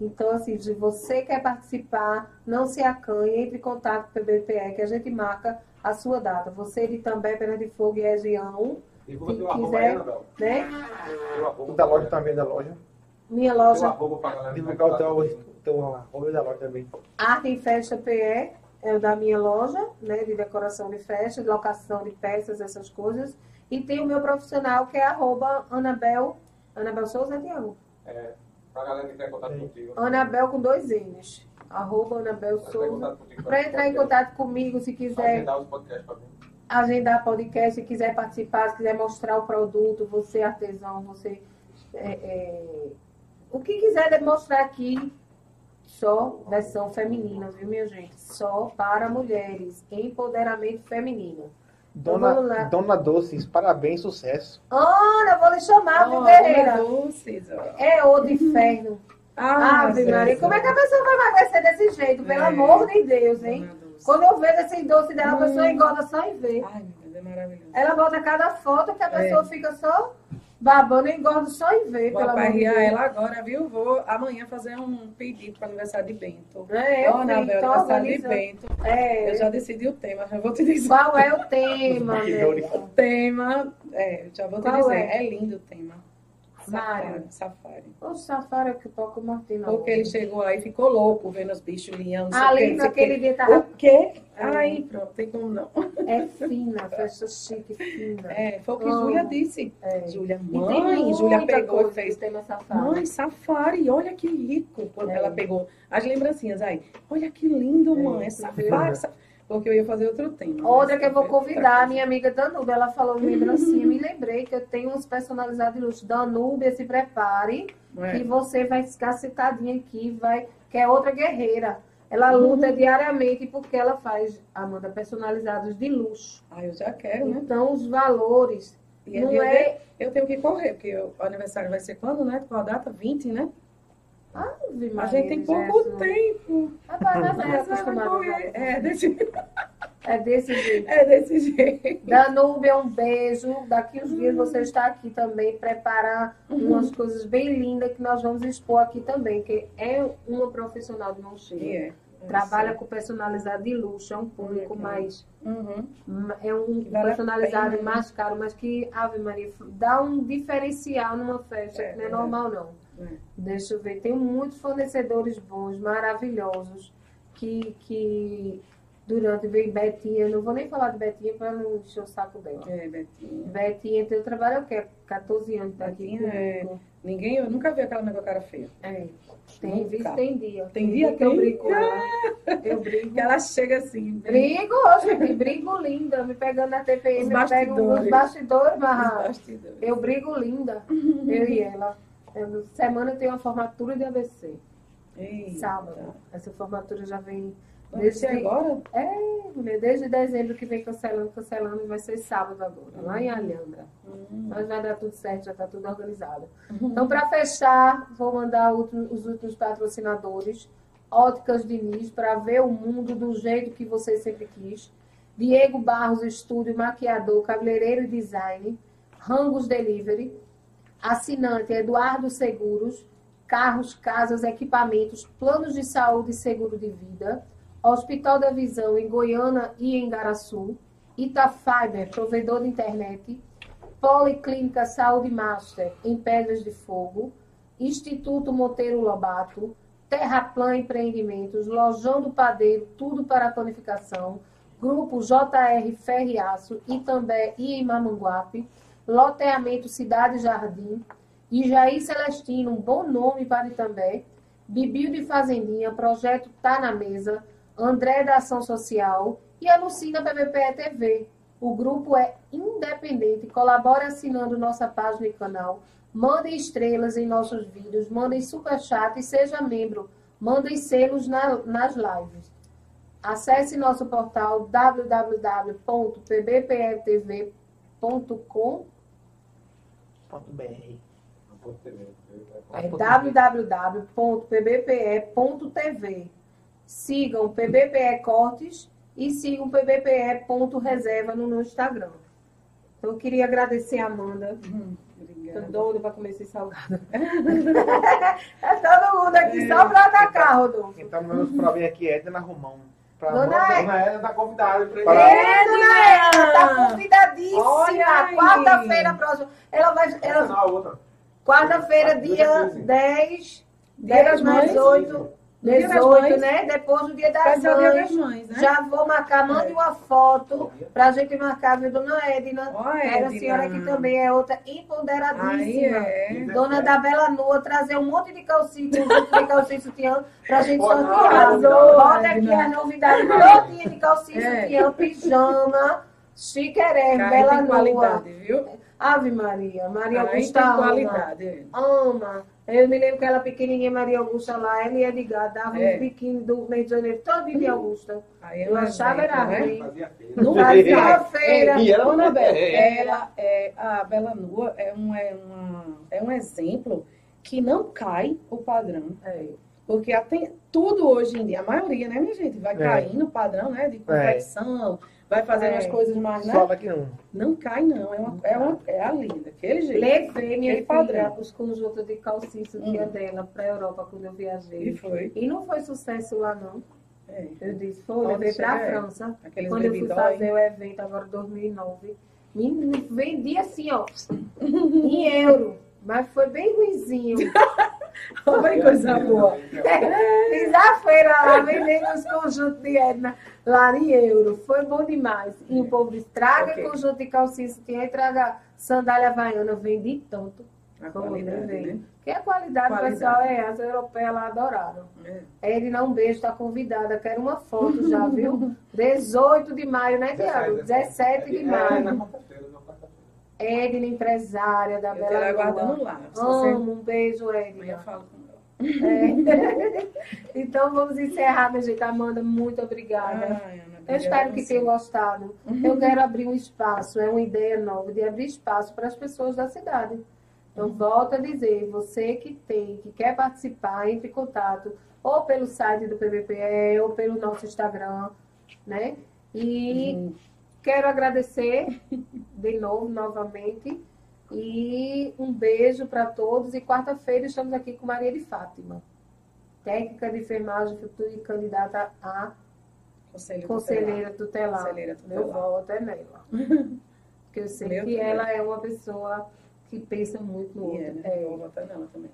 Então, assim, se você quer participar, não se acanhe, entre em contato com o PBPE, que a gente marca a sua data. Você de També, Perna de Fogo e região, Divulga Se teu arroba quiser. né? Arroba da loja também, da loja. Minha loja. Divulgar o teu, teu arroba da loja também. Arte em Festa PE, é o da minha loja, né? De decoração de festa, de locação de peças, essas coisas. E tem o meu profissional, que é arroba Anabel. Anabel Souza, Tiago? É, pra galera que quer contato contigo. Anabel com dois N's. Arroba Anabel Pra entrar em Souza. Para entrar em contato comigo, se quiser Agendar os podcasts pra mim. agendar podcast, se quiser participar, se quiser mostrar o produto, você artesão, você. é, é, o que quiser demonstrar aqui, só versão feminina, viu, minha gente? Só para mulheres. Empoderamento feminino. Então. Dona, Dona Doces, parabéns, sucesso. Ana, vou lhe chamar, viu, Oh, Guerreira? doces, ó. É o de inferno. Ah, Ave Maria, como é que a pessoa vai emagrecer desse jeito? Pelo É. amor de Deus, hein? Quando eu vejo esses doces dela, a pessoa Hum. engorda só em ver. Ai, meu Deus, é maravilhoso. Ela bota cada foto que a É. pessoa fica só babando e engorda só em ver, Vou Deus. ela agora, viu? Vou amanhã fazer um pedido para aniversário de Bento. É, eu vi, Anabel, aniversário de. Bento. É, Eu já decidi o tema, já vou te dizer. Qual é o tema? O tema, é, já vou te Qual dizer. é? É? lindo o tema. Safari, Mário. safari. O safari é que toca o Martino. Porque ele chegou lá e ficou louco vendo os bichos linhando. não sei o Ali naquele dia tava. O quê? É. Aí, pronto, tem como não. É fina, festa chique, fina. É, foi o que Amo. Júlia disse. É. Júlia, mãe, Júlia pegou e fez. tema safari. Mãe, safari, olha que rico. Quando É. ela pegou as lembrancinhas aí. Olha que lindo, É, mãe. É você safari. Porque eu ia fazer outro tema. Outra mas que eu vou outra convidar, a minha amiga Danúbia, ela falou de lembrancinha, me lembrei que eu tenho uns personalizados de luxo. Danúbia, se prepare, Não é? que você vai ficar sentadinha aqui, vai, que é outra guerreira. Ela luta Uhum. diariamente porque ela faz, Amanda, personalizados de luxo. Ah, eu já quero, né? Então, os valores E não eu, é... eu tenho que correr, porque o aniversário vai ser quando, né? Qual a data? 20, né? Ave A Maria gente tem pouco tempo. Rapaz, mas é vai acostumado. É desse, É desse jeito. é desse jeito. Danúbia, um beijo. Daqui uns dias você está aqui também, preparar umas coisas bem lindas que nós vamos expor aqui também, que é uma profissional de mão cheia. é. Trabalha com personalizado de luxo, é um público mais. Uhum. É um vale a personalizado mais caro, mas que, Ave Maria, dá um diferencial numa festa, É, que não é normal, não. É. Deixa eu ver, tem muitos fornecedores bons, maravilhosos, que, que durante veio Betinha, não vou nem falar de Betinha para não encher o saco dela. É, Betinha. Betinha, teu trabalho é o quê? 14 anos tá aqui Betinha é-. Ninguém, eu nunca vi aquela a cara feia. É. Tem, Nunca. visto, tem dia. Tem dia? que eu Tem. ela. Eu brigo. Que ela chega assim. Brigo, gente, brigo linda. Me pegando na TPM, Os eu pego os bastidores. bastidores, Os mas bastidores. eu brigo linda. Eu e ela. Eu- semana tenho uma formatura de ABC. Eita. Sábado. Essa formatura já vem desde, agora? é, mulher, desde dezembro que vem cancelando, cancelando, e vai ser sábado agora, lá em Alhambra. Hum. Mas vai dar tudo certo, já está tudo organizado. Então, para fechar, vou mandar os últimos patrocinadores. Óticas Diniz, para ver o mundo do jeito que você sempre quis. Diego Barros Estúdio, maquiador, cabeleireiro e design. Rangos Delivery. Assinante Eduardo Seguros. Carros, casas, equipamentos, planos de saúde e seguro de vida. Hospital da Visão em Goiânia e em Garaçu. Itafiber, provedor de internet, Policlínica Saúde Master, em Pedras de Fogo, Instituto Monteiro Lobato, Terraplan Empreendimentos, Lojão do Padeiro, tudo para panificação, Grupo JR Ferriaço, Itambé e em Mamanguape, Loteamento Cidade Jardim, Ijaí Celestino, um bom nome para Itambé, Bibil de Fazendinha, Projeto Tá na Mesa, André da Ação Social e a Lucina BBPE TV. O grupo é independente, colabore assinando nossa página e canal, mandem estrelas em nossos vídeos, mandem superchat e seja membro, mandem selos na- nas lives. Acesse nosso portal www.pbpetv.com Ponto BR. É www.pbpe.tv. Sigam PBPE Cortes e sigam PBPE.reserva no, no Instagram. Então, eu queria agradecer a Amanda. Hum, Tô Obrigada. doida para comer esse salgado. é todo mundo aqui só para atacar, Rodolfo. Então, vamos para ver aqui, Edna Romão. Pra Dona. Edna. Dona Ela tá convidada pra Para- É, dona Ela, tá convidadíssima. Quarta-feira próxima. Ela vai. A outra. Quarta-feira, dia 10, Dia 10 das mais Mães. 8, Dia das 18, Mães. né? Depois do dia das o dia das mães. mães, né? Já vou marcar, mande uma foto pra gente marcar, viu, dona Edna? Ó, Era a Edna. senhora que também é outra Aí empoderadíssima. é. Dona da Bela Nua, trazer um monte de calcinha, conjunto de calcinha sutiã pra gente Pode, sortear. Bota aqui Edna. a novidade todinha de calcinha, É. sutiã, pijama, chiqueré, Bela Nua. qualidade, viu? Ave Maria, Maria Aí Augusta tem ama. qualidade. Ama. Eu me lembro que ela pequenininha, Maria Augusta lá, ela e Edgar, dava É. um biquíni do Rio de Janeiro, todo de Augusta. Aí é Eu achava era né? ruim. Fazia feira. Não Fazia feira. E ela Dona não Bela, é. ela é a Bela Nua é um, é, uma, é um exemplo que não cai o padrão. É. Porque até, tudo hoje em dia, a maioria, né, minha gente, vai É. caindo o padrão, né, de confecção, vai fazendo É. as coisas mais, né? Fala que não. Não cai, não. É, uma, é, uma, é ali, daquele jeito. Levei minha Aquele filha padrão. os conjuntos de calcinha e Hum. dela pra Europa quando eu E viajei. foi. E não foi sucesso lá, não. É. Eu disse, foi, levei pra ser, é. França. Aqueles Quando eu fui fazer o evento agora em 2009, me vendi assim, ó, em euro. Mas foi bem ruizinho. Olha coisa boa. Fiz a feira lá, vendendo os conjuntos de Edna lá em euro. Foi bom demais. E o povo disse, traga Ok. conjunto de calcinha sutiã e traga sandália havaiana. Vendi tanto. A qualidade, né? Porque a qualidade, Qualidade. pessoal, é, as europeias lá adoraram. É. Edna, um beijo, tá convidada. Quero uma foto já, viu? 18 de maio, né, Tiago? 17 de É, maio. na quarta-feira, na quarta-feira. Edna, empresária da Eu Bela Lua. aguardando lá. Se você... Amo, um beijo, Amanhã eu Edna. falo com ela. É. então vamos encerrar, minha gente. Amanda, muito obrigada. Ai, Ana, Eu espero que tenham gostado. Eu quero abrir um espaço, é uma ideia nova de abrir espaço para as pessoas da cidade. Então, volto a dizer, você que tem, que quer participar, entre em contato ou pelo site do PBPE ou pelo nosso Instagram, né? E Uhum. Quero agradecer de novo, novamente. E um beijo para todos. E quarta-feira estamos aqui com Maria de Fátima, técnica de enfermagem futura e candidata a Conselho conselheira tutelar. Conselheira Meu tutelar. voto é nela. Porque eu sei Meu que ela é uma pessoa que pensa muito no E outro. é, né? É, Eu vou votar nela também.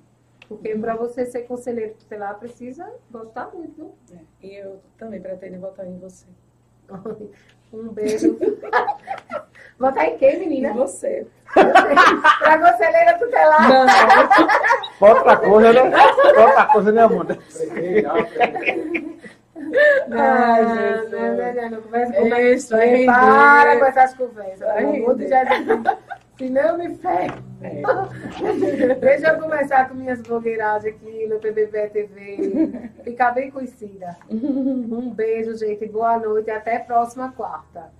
porque para você ser conselheiro tutelar precisa gostar muito. É. E eu também pretendo votar em você. Um beijo. Votar em quem, menina? você. Para conselheira tutelar. Não, Bota outra coisa, né? Bota outra coisa, né, Amanda? Não, Jesus. não, não, não, não conversa com Isso. Para com essas conversas. Pelo amor de. Jesus. Senão me ferro. É. Deixa eu começar com minhas blogueiragens aqui no PBB TV. Ficar bem conhecida. Um beijo, gente. Boa noite até próxima quarta.